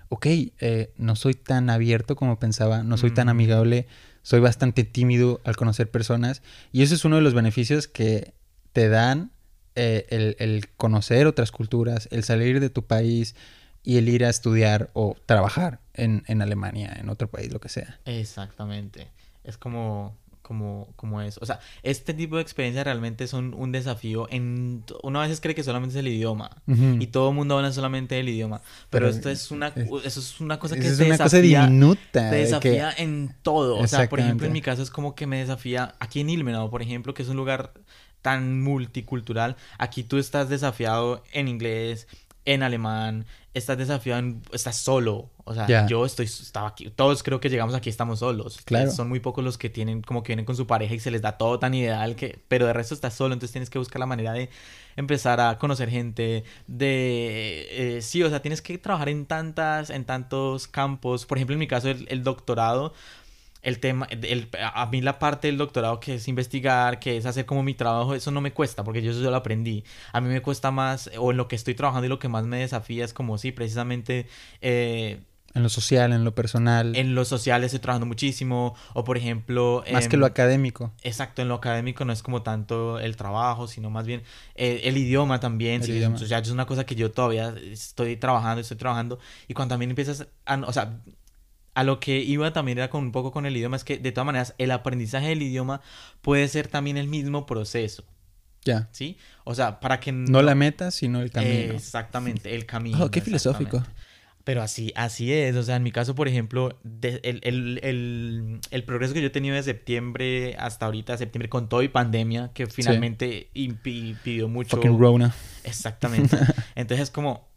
Speaker 1: ok, eh, no soy tan abierto como pensaba, no soy tan amigable, soy bastante tímido al conocer personas. Y eso es uno de los beneficios que te dan eh, el, el, conocer otras culturas, el salir de tu país y el ir a estudiar o trabajar en, en Alemania, en otro país, lo que sea.
Speaker 2: Exactamente. Es como, como, como eso. O sea, este tipo de experiencias realmente son un desafío. En, uno a veces cree que solamente es el idioma
Speaker 1: Uh -huh.
Speaker 2: y todo el mundo habla solamente del idioma. Pero, pero esto es una, es, eso es una cosa que
Speaker 1: es
Speaker 2: te
Speaker 1: una
Speaker 2: desafía,
Speaker 1: cosa diminuta.
Speaker 2: Te desafía
Speaker 1: que...
Speaker 2: en todo. O sea, por ejemplo, en mi caso es como que me desafía aquí en Ilmenau, por ejemplo, que es un lugar tan multicultural. Aquí tú estás desafiado en inglés, en alemán, estás desafiado, en, estás solo. O sea,
Speaker 1: yeah.
Speaker 2: yo estoy, estaba aquí, todos creo que llegamos aquí, estamos solos.
Speaker 1: Claro.
Speaker 2: Son muy pocos los que tienen, como que vienen con su pareja y se les da todo tan ideal que, pero de resto estás solo, entonces tienes que buscar la manera de empezar a conocer gente, de, eh, sí, o sea, tienes que trabajar en tantas, en tantos campos. Por ejemplo, en mi caso, el, el doctorado, el tema, el, a mí la parte del doctorado que es investigar, que es hacer como mi trabajo, eso no me cuesta porque yo eso lo aprendí. A mí me cuesta más, o en lo que estoy trabajando y lo que más me desafía es como, sí, precisamente... Eh,
Speaker 1: en lo social, en lo personal.
Speaker 2: En lo social estoy trabajando muchísimo. O por ejemplo...
Speaker 1: Más
Speaker 2: eh,
Speaker 1: que lo académico.
Speaker 2: Exacto, en lo académico no es como tanto el trabajo, sino más bien eh, el idioma también.
Speaker 1: El
Speaker 2: sí,
Speaker 1: idioma.
Speaker 2: O sea, es una cosa que yo todavía estoy trabajando, estoy trabajando. Y cuando también empiezas a... O sea, a lo que iba también era con un poco con el idioma, es que de todas maneras el aprendizaje del idioma puede ser también el mismo proceso.
Speaker 1: Ya.
Speaker 2: ¿Sí? O sea, para que...
Speaker 1: No, no la meta, sino el camino.
Speaker 2: Exactamente, el camino.
Speaker 1: Oh, qué filosófico.
Speaker 2: Pero así, así es. O sea, en mi caso, por ejemplo, de, el, el, el, el, progreso que yo he tenido de septiembre hasta ahorita, septiembre, con todo y pandemia, que finalmente sí. impidió mucho.
Speaker 1: Fucking Rona.
Speaker 2: Exactamente. Entonces, es como.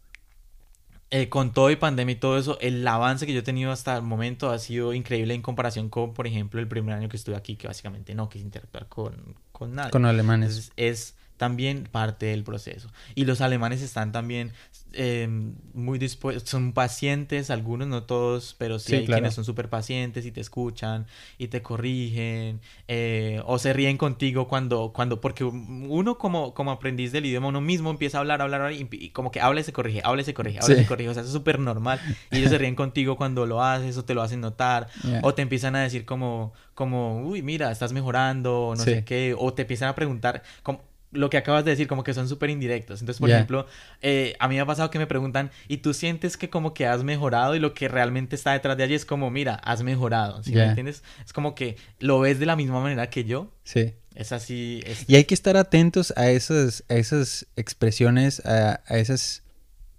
Speaker 2: Eh, con todo y pandemia y todo eso, el avance que yo he tenido hasta el momento ha sido increíble en comparación con, por ejemplo, el primer año que estuve aquí, que básicamente no quise interactuar con, con nadie.
Speaker 1: Con alemanes.
Speaker 2: Entonces, es también parte del proceso. Y los alemanes están también eh, muy dispuestos, son pacientes, algunos, no todos, pero sí,
Speaker 1: sí
Speaker 2: hay
Speaker 1: claro.
Speaker 2: quienes son súper pacientes y te escuchan y te corrigen eh, o se ríen contigo cuando, cuando porque uno como, como aprendiz del idioma, uno mismo empieza a hablar, hablar, hablar y, y como que habla y se corrige, habla y se corrige, habla
Speaker 1: sí.
Speaker 2: y se corrige, o sea, es súper normal y ellos se ríen contigo cuando lo haces o te lo hacen notar
Speaker 1: Yeah.
Speaker 2: o te empiezan a decir como, como, uy, mira, estás mejorando, no
Speaker 1: Sí.
Speaker 2: sé qué, o te empiezan a preguntar como lo que acabas de decir, como que son súper indirectos. Entonces, por ejemplo, eh, a mí me ha pasado que me preguntan, ¿y tú sientes que como que has mejorado? Y lo que realmente está detrás de allí es como, mira, has mejorado. ¿Sí me
Speaker 1: Ya.
Speaker 2: entiendes? Es como que lo ves de la misma manera que yo.
Speaker 1: Sí.
Speaker 2: Es así. Es...
Speaker 1: Y hay que estar atentos a esas, a esas expresiones, a, a esas,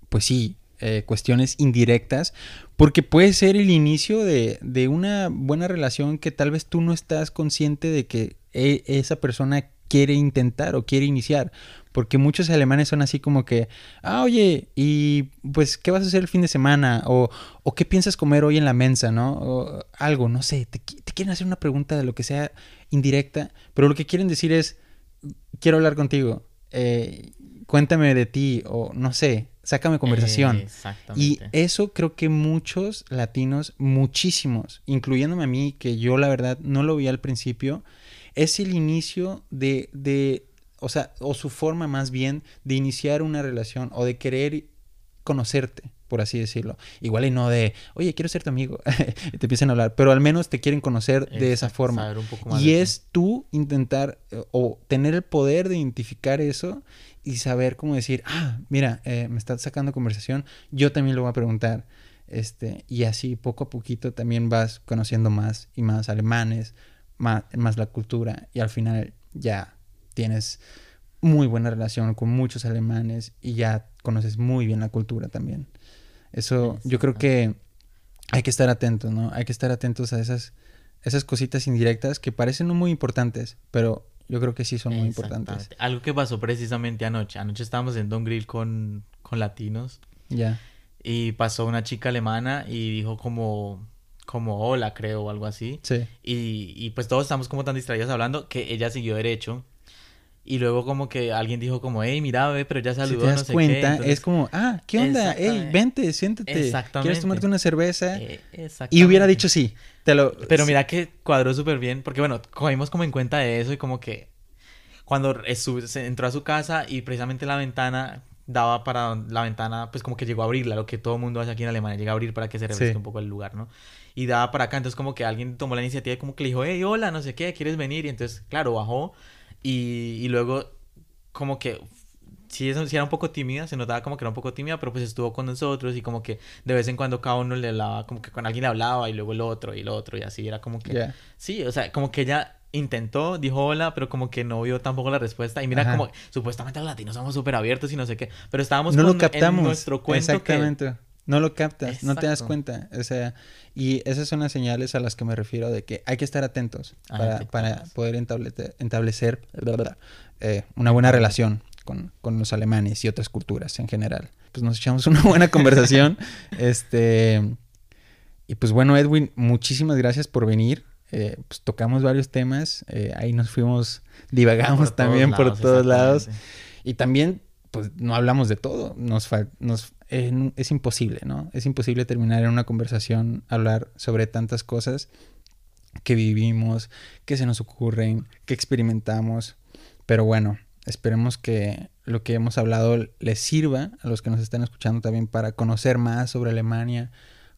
Speaker 1: pues sí, eh, cuestiones indirectas, Porque puede ser el inicio de, de una buena relación que tal vez tú no estás consciente de que e, esa persona quiere intentar o quiere iniciar. Porque muchos alemanes son así como que, ah, oye, y pues, ¿qué vas a hacer el fin de semana? O, o ¿qué piensas comer hoy en la mensa? ¿No? O algo, no sé, te, te, quieren hacer una pregunta de lo que sea indirecta, pero lo que quieren decir es, quiero hablar contigo, eh, cuéntame de ti, o no sé, sácame conversación. y eso creo que muchos latinos, muchísimos, incluyéndome a mí, que yo la verdad no lo vi al principio, es el inicio de, de, o sea, o su forma más bien de iniciar una relación o de querer conocerte, por así decirlo. Igual y no de, oye, quiero ser tu amigo, y te empiezan a hablar, pero al menos te quieren conocer de esa forma. y es tú intentar eh, o tener el poder de identificar eso y saber cómo decir, ah, mira, eh, me estás sacando conversación, yo también lo voy a preguntar. Este, y así poco a poquito también vas conociendo más y más alemanes, más, la cultura y al final ya tienes muy buena relación con muchos alemanes y ya conoces muy bien la cultura también. Eso yo creo que hay que estar atentos, ¿no? Hay que estar atentos a esas, esas cositas indirectas que parecen no muy importantes, pero yo creo que sí son muy importantes.
Speaker 2: Algo que pasó precisamente anoche. Anoche estábamos en Don Grill con, con latinos. Ya. Y pasó una chica alemana y dijo como como hola, creo, o algo así. Sí. Y, y pues todos estamos como tan distraídos hablando que ella siguió derecho. Y luego como que alguien dijo como, hey, mira, pero ya saludó,
Speaker 1: si te das cuenta, es como, ah, ¿qué onda? Hey, vente, siéntate. Exactamente. ¿Quieres tomarte una cerveza? Eh, y hubiera dicho sí. Te lo...
Speaker 2: Pero mira que cuadró súper bien, porque bueno, cogimos como en cuenta de eso y como que cuando entró a su casa y precisamente la ventana daba para la ventana, pues como que llegó a abrirla, lo que todo el mundo hace aquí en Alemania, llega a abrir para que se refresque un poco el lugar, ¿no? y daba para acá. Entonces como que alguien tomó la iniciativa y como que le dijo, hey, hola, no sé qué, ¿quieres venir? Y entonces, claro, bajó y, y luego como que sí, sí, era un poco tímida, se notaba como que era un poco tímida, pero pues estuvo con nosotros y como que de vez en cuando cada uno le hablaba, como que con alguien le hablaba y luego el otro y el otro y así era como que... Sí, o sea, como que ella intentó, dijo hola, pero como que no vio tampoco la respuesta. Y mira como, supuestamente los latinos somos súper abiertos y no sé qué, pero estábamos
Speaker 1: no lo captamos. en nuestro cuento Exactamente. No lo captas, no te das cuenta. O sea, y esas son las señales a las que me refiero de que hay que estar atentos para, para poder establecer eh, una buena relación con, con, los alemanes y otras culturas en general. Pues nos echamos una buena conversación. este. Y pues bueno, Edwin, muchísimas gracias por venir. Eh, pues tocamos varios temas. Eh, ahí nos fuimos, divagamos también por todos lados. Y también, pues no hablamos de todo. Nos, nos es imposible, ¿no? Es imposible terminar en una conversación, hablar sobre tantas cosas que vivimos, que se nos ocurren, que experimentamos. Pero bueno, esperemos que lo que hemos hablado les sirva a los que nos están escuchando también para conocer más sobre Alemania,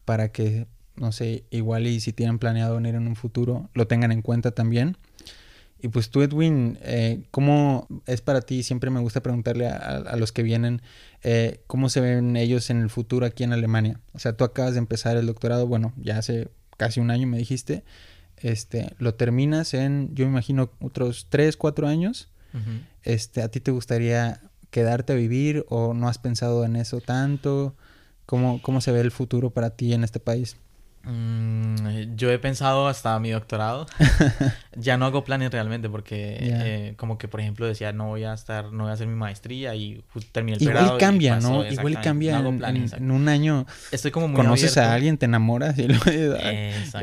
Speaker 1: para que, no sé, igual y si tienen planeado venir en un futuro, lo tengan en cuenta también. Y pues tú, Edwin, eh, ¿cómo es para ti? Siempre me gusta preguntarle a, los que vienen, eh, ¿cómo se ven ellos en el futuro aquí en Alemania? O sea, tú acabas de empezar el doctorado, bueno, ya hace casi un año me dijiste, este, lo terminas en, yo me imagino, otros tres, cuatro años. este, ¿A ti te gustaría quedarte a vivir o no has pensado en eso tanto? ¿Cómo, cómo se ve el futuro para ti en este país?
Speaker 2: Mm, yo he pensado hasta mi doctorado. ya no hago planes realmente porque eh, como que por ejemplo decía no voy a estar, no voy a hacer mi maestría y terminé el
Speaker 1: Igual cambia, ¿no? Igual cambia en, un año. Estoy como muy Conoces a alguien, te enamoras y luego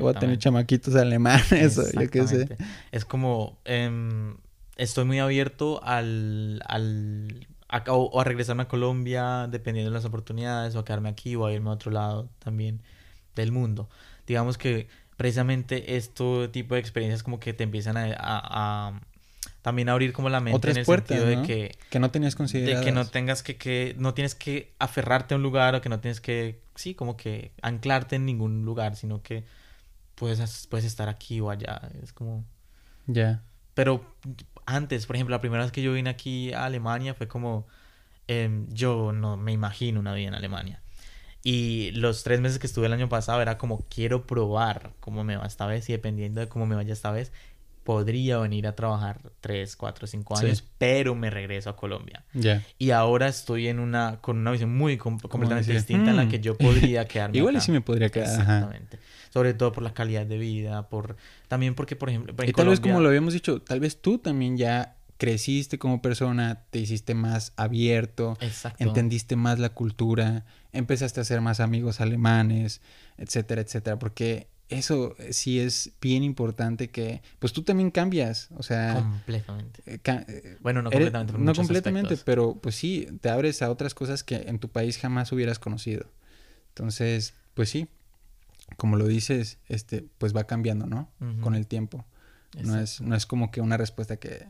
Speaker 1: voy a tener chamaquitos alemanes o yo qué sé.
Speaker 2: Es como em, estoy muy abierto al, al o, a regresarme a Colombia dependiendo de las oportunidades o a quedarme aquí o a irme a otro lado también del mundo. Digamos que precisamente este tipo de experiencias como que te empiezan a, también a abrir como la mente en el sentido de que
Speaker 1: que no tenías considerado
Speaker 2: de que no tengas que, que no tienes que aferrarte a un lugar o que no tienes que sí como que anclarte en ningún lugar sino que puedes puedes estar aquí o allá es como ya. Pero antes por ejemplo la primera vez que yo vine aquí a Alemania fue como em, yo no me imagino una vida en Alemania y los tres meses que estuve el año pasado era como quiero probar cómo me va esta vez y dependiendo de cómo me vaya esta vez, podría venir a trabajar 3, 4, 5
Speaker 1: Sí.
Speaker 2: años, pero me regreso a Colombia.
Speaker 1: Ya.
Speaker 2: Y ahora estoy en una, con una visión muy com- completamente distinta en la
Speaker 1: "Mm,
Speaker 2: que yo podría quedarme
Speaker 1: Igual y
Speaker 2: acá".
Speaker 1: sí me podría quedar. ajá.
Speaker 2: Exactamente. Sobre todo por la calidad de vida, por también porque, por ejemplo, en
Speaker 1: Y tal vez como lo habíamos dicho, tal vez tú también ya creciste como persona, te hiciste más abierto,
Speaker 2: Exacto.
Speaker 1: entendiste más la cultura, empezaste a hacer más amigos alemanes, etcétera, etcétera, porque eso eh, sí es bien importante que pues tú también cambias, o sea,
Speaker 2: Completamente.
Speaker 1: eh, ca- eh,
Speaker 2: Bueno, no completamente.
Speaker 1: no completamente,
Speaker 2: aspectos.
Speaker 1: pero pues sí, te abres a otras cosas que en tu país jamás hubieras conocido. Entonces, pues sí, como lo dices, este, pues va cambiando, ¿no? Con el tiempo. No es, no es como que una respuesta que,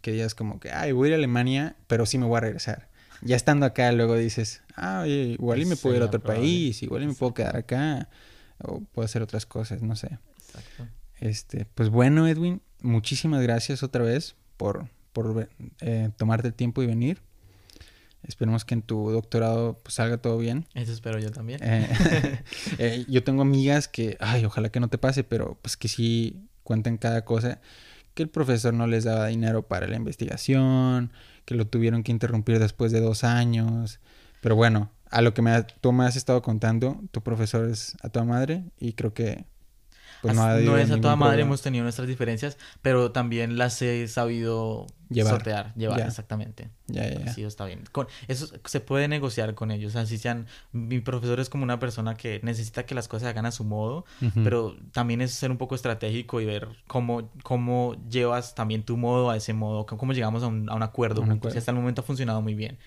Speaker 1: que digas como que, ay, voy a ir a Alemania, pero sí me voy a regresar. Ya estando acá, luego dices, ah, oye, igual y me puedo ir a otro
Speaker 2: probable.
Speaker 1: país, igual y me puedo quedar acá, o puedo hacer otras cosas, no sé.
Speaker 2: Exacto.
Speaker 1: Este, pues bueno, Edwin, muchísimas gracias otra vez por, por eh, tomarte el tiempo y venir. Esperemos que en tu doctorado pues, salga todo bien.
Speaker 2: Eso espero yo también.
Speaker 1: Eh, eh, yo tengo amigas que, ay, ojalá que no te pase, pero pues que sí cuentan cada cosa. Que el profesor no les daba dinero para la investigación, que lo tuvieron que interrumpir después de dos años. Pero bueno, a lo que me, ha- tú me has estado contando, tu profesor es a tu madre y creo que pues, no, ha
Speaker 2: no es a toda madre,
Speaker 1: problema.
Speaker 2: hemos tenido nuestras diferencias, pero también las he sabido
Speaker 1: Llevar.
Speaker 2: sortear, llevar, exactamente.
Speaker 1: Ya, ya, ya.
Speaker 2: Sí, está bien. Con, eso se puede negociar con ellos. Así sean. Mi profesor es como una persona que necesita que las cosas se hagan a su modo,
Speaker 1: Ujú.
Speaker 2: pero también es ser un poco estratégico y ver cómo, cómo llevas también tu modo a ese modo, cómo llegamos a un, a un acuerdo.
Speaker 1: Un acuerdo.
Speaker 2: Hasta el momento ha funcionado muy bien.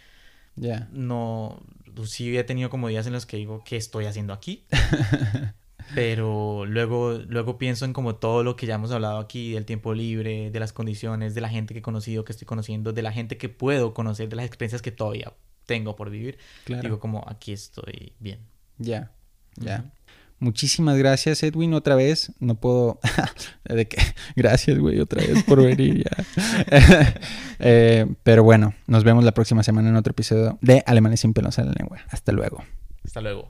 Speaker 1: Ya.
Speaker 2: No, sí he tenido como días en los que digo, ¿qué estoy haciendo aquí? Pero luego, luego pienso en como todo lo que ya hemos hablado aquí, del tiempo libre, de las condiciones, de la gente que he conocido, que estoy conociendo, de la gente que puedo conocer, de las experiencias que todavía tengo por vivir.
Speaker 1: Claro.
Speaker 2: Digo como aquí estoy bien.
Speaker 1: Ya, ya. Muchísimas gracias, Edwin, otra vez. No puedo... de que... Gracias, güey, otra vez por venir ya. Eh, pero bueno, nos vemos la próxima semana en otro episodio de Alemanes sin pelos en la lengua. Hasta luego.
Speaker 2: Hasta luego.